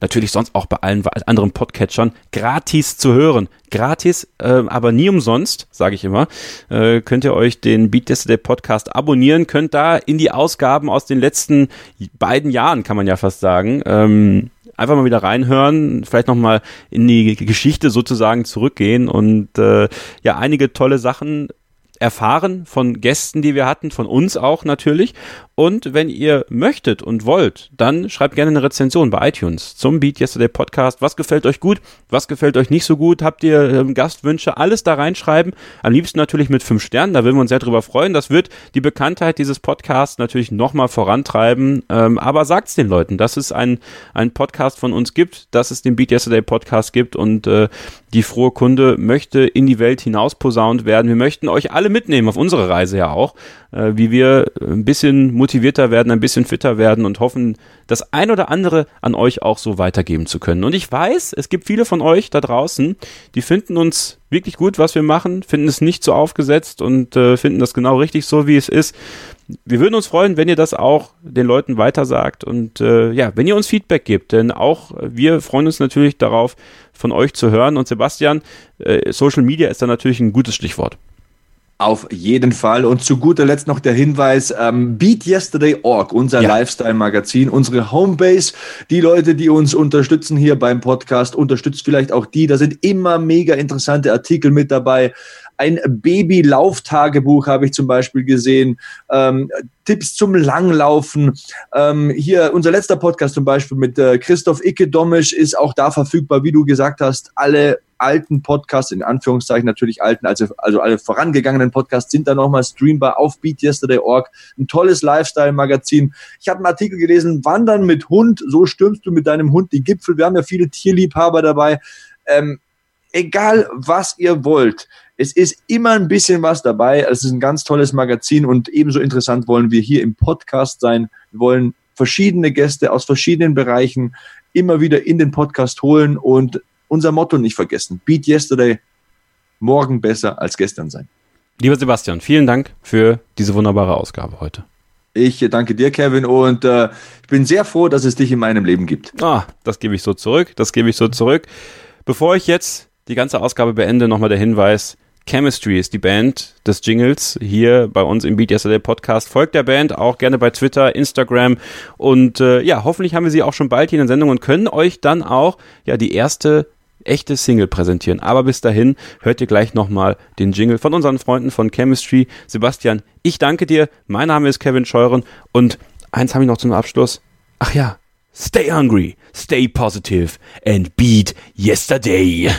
natürlich sonst auch bei allen anderen Podcatchern gratis zu hören. Gratis, äh, aber nie umsonst, sage ich immer. Äh, könnt ihr euch den Beat Yesterday Podcast abonnieren, könnt da in die Ausgaben aus den letzten beiden Jahren, kann man ja fast sagen, ähm, einfach mal wieder reinhören, vielleicht nochmal in die Geschichte sozusagen zurückgehen und äh, ja, einige tolle Sachen erfahren von Gästen, die wir hatten, von uns auch natürlich. Und wenn ihr möchtet und wollt, dann schreibt gerne eine Rezension bei iTunes zum Beat Yesterday Podcast. Was gefällt euch gut? Was gefällt euch nicht so gut? Habt ihr ähm, Gastwünsche? Alles da reinschreiben. Am liebsten natürlich mit fünf Sternen. Da würden wir uns sehr drüber freuen. Das wird die Bekanntheit dieses Podcasts natürlich nochmal vorantreiben. Ähm, aber sagt's den Leuten, dass es ein, ein Podcast von uns gibt, dass es den Beat Yesterday Podcast gibt und äh, die frohe Kunde möchte in die Welt hinaus posaunt werden. Wir möchten euch alle mitnehmen auf unsere Reise ja auch, äh, wie wir ein bisschen motivierter werden, ein bisschen fitter werden und hoffen, das ein oder andere an euch auch so weitergeben zu können. Und ich weiß, es gibt viele von euch da draußen, die finden uns wirklich gut, was wir machen, finden es nicht so aufgesetzt und äh, finden das genau richtig so, wie es ist. Wir würden uns freuen, wenn ihr das auch den Leuten weitersagt und äh, ja, wenn ihr uns Feedback gebt, denn auch wir freuen uns natürlich darauf, von euch zu hören. Und Sebastian, äh, Social Media ist da natürlich ein gutes Stichwort. Auf jeden Fall. Und zu guter Letzt noch der Hinweis, ähm, BeatYesterday.org, unser ja. Lifestyle-Magazin, unsere Homebase. Die Leute, die uns unterstützen hier beim Podcast, unterstützt vielleicht auch die. Da sind immer mega interessante Artikel mit dabei. Ein Baby-Lauftagebuch habe ich zum Beispiel gesehen. Ähm, Tipps zum Langlaufen. Ähm, hier unser letzter Podcast zum Beispiel mit äh, Christoph Icke Domisch ist auch da verfügbar, wie du gesagt hast. Alle alten Podcasts, in Anführungszeichen natürlich alten, also, also alle vorangegangenen Podcasts sind da nochmal streambar auf BeatYesterday.org. Ein tolles Lifestyle-Magazin. Ich habe einen Artikel gelesen, Wandern mit Hund, so stürmst du mit deinem Hund die Gipfel. Wir haben ja viele Tierliebhaber dabei. Ähm, egal, was ihr wollt. Es ist immer ein bisschen was dabei. Es ist ein ganz tolles Magazin und ebenso interessant wollen wir hier im Podcast sein. Wir wollen verschiedene Gäste aus verschiedenen Bereichen immer wieder in den Podcast holen und unser Motto nicht vergessen. Beat yesterday, morgen besser als gestern sein. Lieber Sebastian, vielen Dank für diese wunderbare Ausgabe heute. Ich danke dir, Kevin, und äh, ich bin sehr froh, dass es dich in meinem Leben gibt. Ah, das gebe ich so zurück. Das gebe ich so zurück. Bevor ich jetzt die ganze Ausgabe beende, nochmal der Hinweis. Chemistry ist die Band des Jingles hier bei uns im Beat Yesterday Podcast. Folgt der Band auch gerne bei Twitter, Instagram und äh, ja, hoffentlich haben wir sie auch schon bald hier in der Sendung und können euch dann auch ja die erste echte Single präsentieren. Aber bis dahin hört ihr gleich nochmal den Jingle von unseren Freunden von Chemistry. Sebastian, ich danke dir. Mein Name ist Kevin Scheuren und eins habe ich noch zum Abschluss. Ach ja, stay hungry, stay positive and beat yesterday.